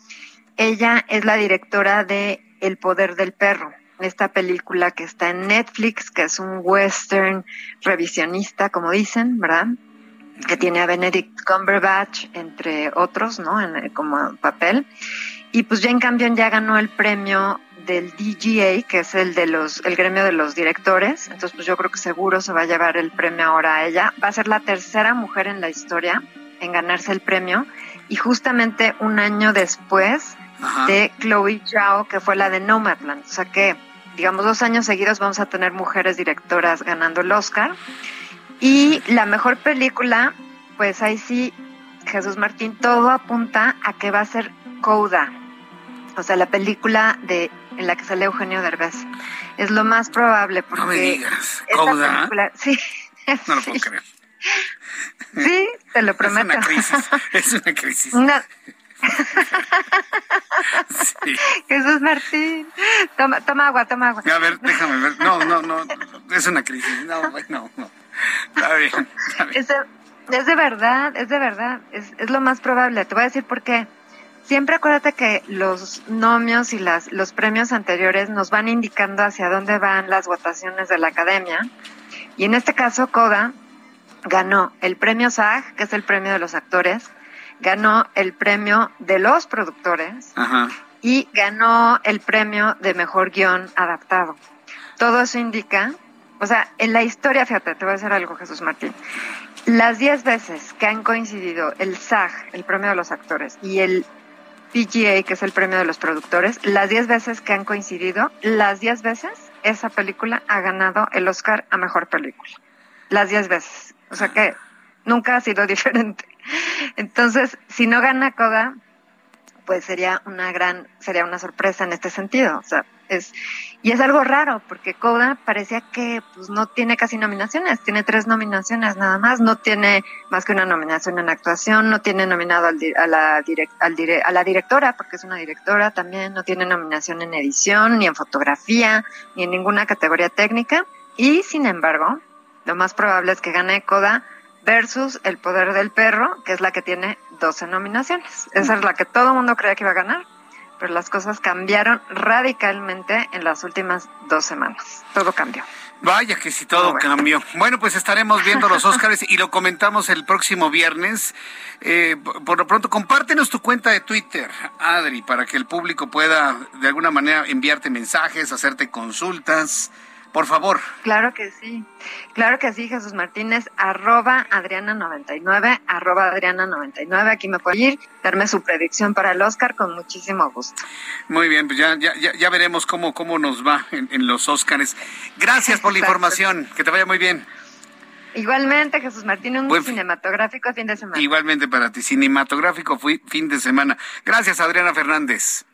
Ella es la directora de El poder del perro esta película que está en Netflix, que es un western revisionista, como dicen, ¿verdad? Que tiene a Benedict Cumberbatch, entre otros, ¿no? En, como papel. Y pues Jane Campion ya ganó el premio del DGA, que es el de los, el gremio de los directores. Entonces, pues yo creo que seguro se va a llevar el premio ahora a ella. Va a ser la tercera mujer en la historia en ganarse el premio. Y justamente un año después Ajá. de Chloe Zhao, que fue la de Nomadland. O sea que digamos, dos años seguidos vamos a tener mujeres directoras ganando el Oscar. Y la mejor película, pues ahí sí, Jesús Martín, todo apunta a que va a ser Coda. O sea, la película de en la que sale Eugenio Derbez. Es lo más probable porque... No me digas, ¿Coda? Película, sí. No lo puedo creer. Sí, te lo prometo. Es una crisis, es una crisis. Sí. Jesús Martín, toma, toma agua, toma agua. A ver, déjame ver. No, no, no, es una crisis. No, no, no. Está bien, Es, de, es de verdad, es de verdad, es, es lo más probable. Te voy a decir por qué. Siempre acuérdate que los nomios y las, los premios anteriores nos van indicando hacia dónde van las votaciones de la academia. Y en este caso, Coda ganó el premio SAG, que es el premio de los actores, ganó el premio de los productores Ajá. y ganó el premio de mejor guion adaptado. Todo eso indica, o sea, en la historia, fíjate, te voy a decir algo, Jesús Martín. Las 10 veces que han coincidido el SAG, el premio de los actores, y el PGA, que es el premio de los productores, las 10 veces que han coincidido, las 10 veces esa película ha ganado el Oscar a mejor película. Las 10 veces. O sea que nunca ha sido diferente. Entonces, si no gana Koga, pues sería una gran, sería una sorpresa en este sentido. O sea, es, y es algo raro, porque Koda parecía que pues no tiene casi nominaciones, tiene tres nominaciones nada más, no tiene más que una nominación en actuación, no tiene nominado al, a, la direc- al dire- a la directora, porque es una directora también, no tiene nominación en edición, ni en fotografía, ni en ninguna categoría técnica, y sin embargo, lo más probable es que gane Koda versus El Poder del Perro, que es la que tiene 12 nominaciones. Esa es la que todo el mundo creía que iba a ganar, pero las cosas cambiaron radicalmente en las últimas dos semanas. Todo cambió. Vaya que si todo cambió. Bueno, pues estaremos viendo los Óscares y lo comentamos el próximo viernes. Eh, por por lo pronto, compártenos tu cuenta de Twitter, Adri, para que el público pueda de alguna manera enviarte mensajes, hacerte consultas. Por favor. Claro que sí. Claro que sí, Jesús Martínez, arroba Adriana99, arroba Adriana99. Aquí me puede ir, darme su predicción para el Oscar con muchísimo gusto. Muy bien, pues ya, ya, ya, veremos cómo, cómo nos va en, en los Óscares. Gracias por la Exacto. información. Que te vaya muy bien. Igualmente, Jesús Martín, un Buen cinematográfico fin de semana. Igualmente para ti. Cinematográfico fui- fin de semana. Gracias, Adriana Fernández.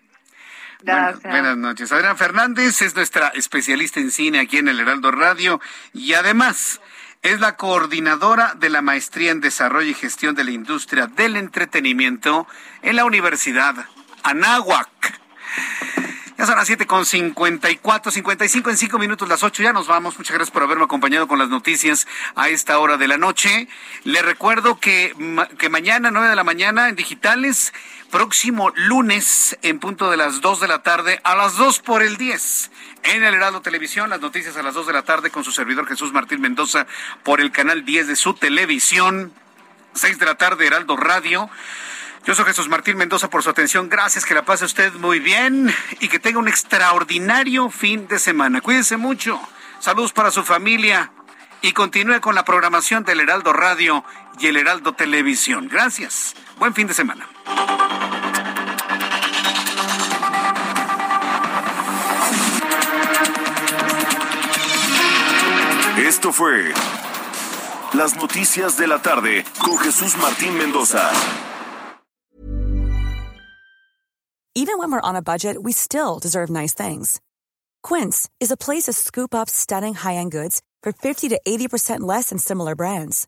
Gracias. Buenas, buenas noches. Adriana Fernández es nuestra especialista en cine aquí en el Heraldo Radio y además es la coordinadora de la maestría en desarrollo y gestión de la industria del entretenimiento en la Universidad Anáhuac. Ya son las 7 con 54, 55 en 5 minutos, las 8 ya nos vamos. Muchas gracias por haberme acompañado con las noticias a esta hora de la noche. Le recuerdo que, que mañana, 9 de la mañana, en digitales, próximo lunes, en punto de las 2 de la tarde, a las 2 por el 10. En el Heraldo Televisión, las noticias a las 2 de la tarde con su servidor Jesús Martín Mendoza por el canal 10 de su televisión. 6 de la tarde, Heraldo Radio. Yo soy Jesús Martín Mendoza por su atención. Gracias, que la pase usted muy bien y que tenga un extraordinario fin de semana. Cuídense mucho. Saludos para su familia y continúe con la programación del Heraldo Radio y el Heraldo Televisión. Gracias. Buen fin de semana. Esto fue Las Noticias de la Tarde con Jesús Martín Mendoza. Even when we're on a budget, we still deserve nice things. Quince is a place to scoop up stunning high-end goods for 50 to 80% less than similar brands.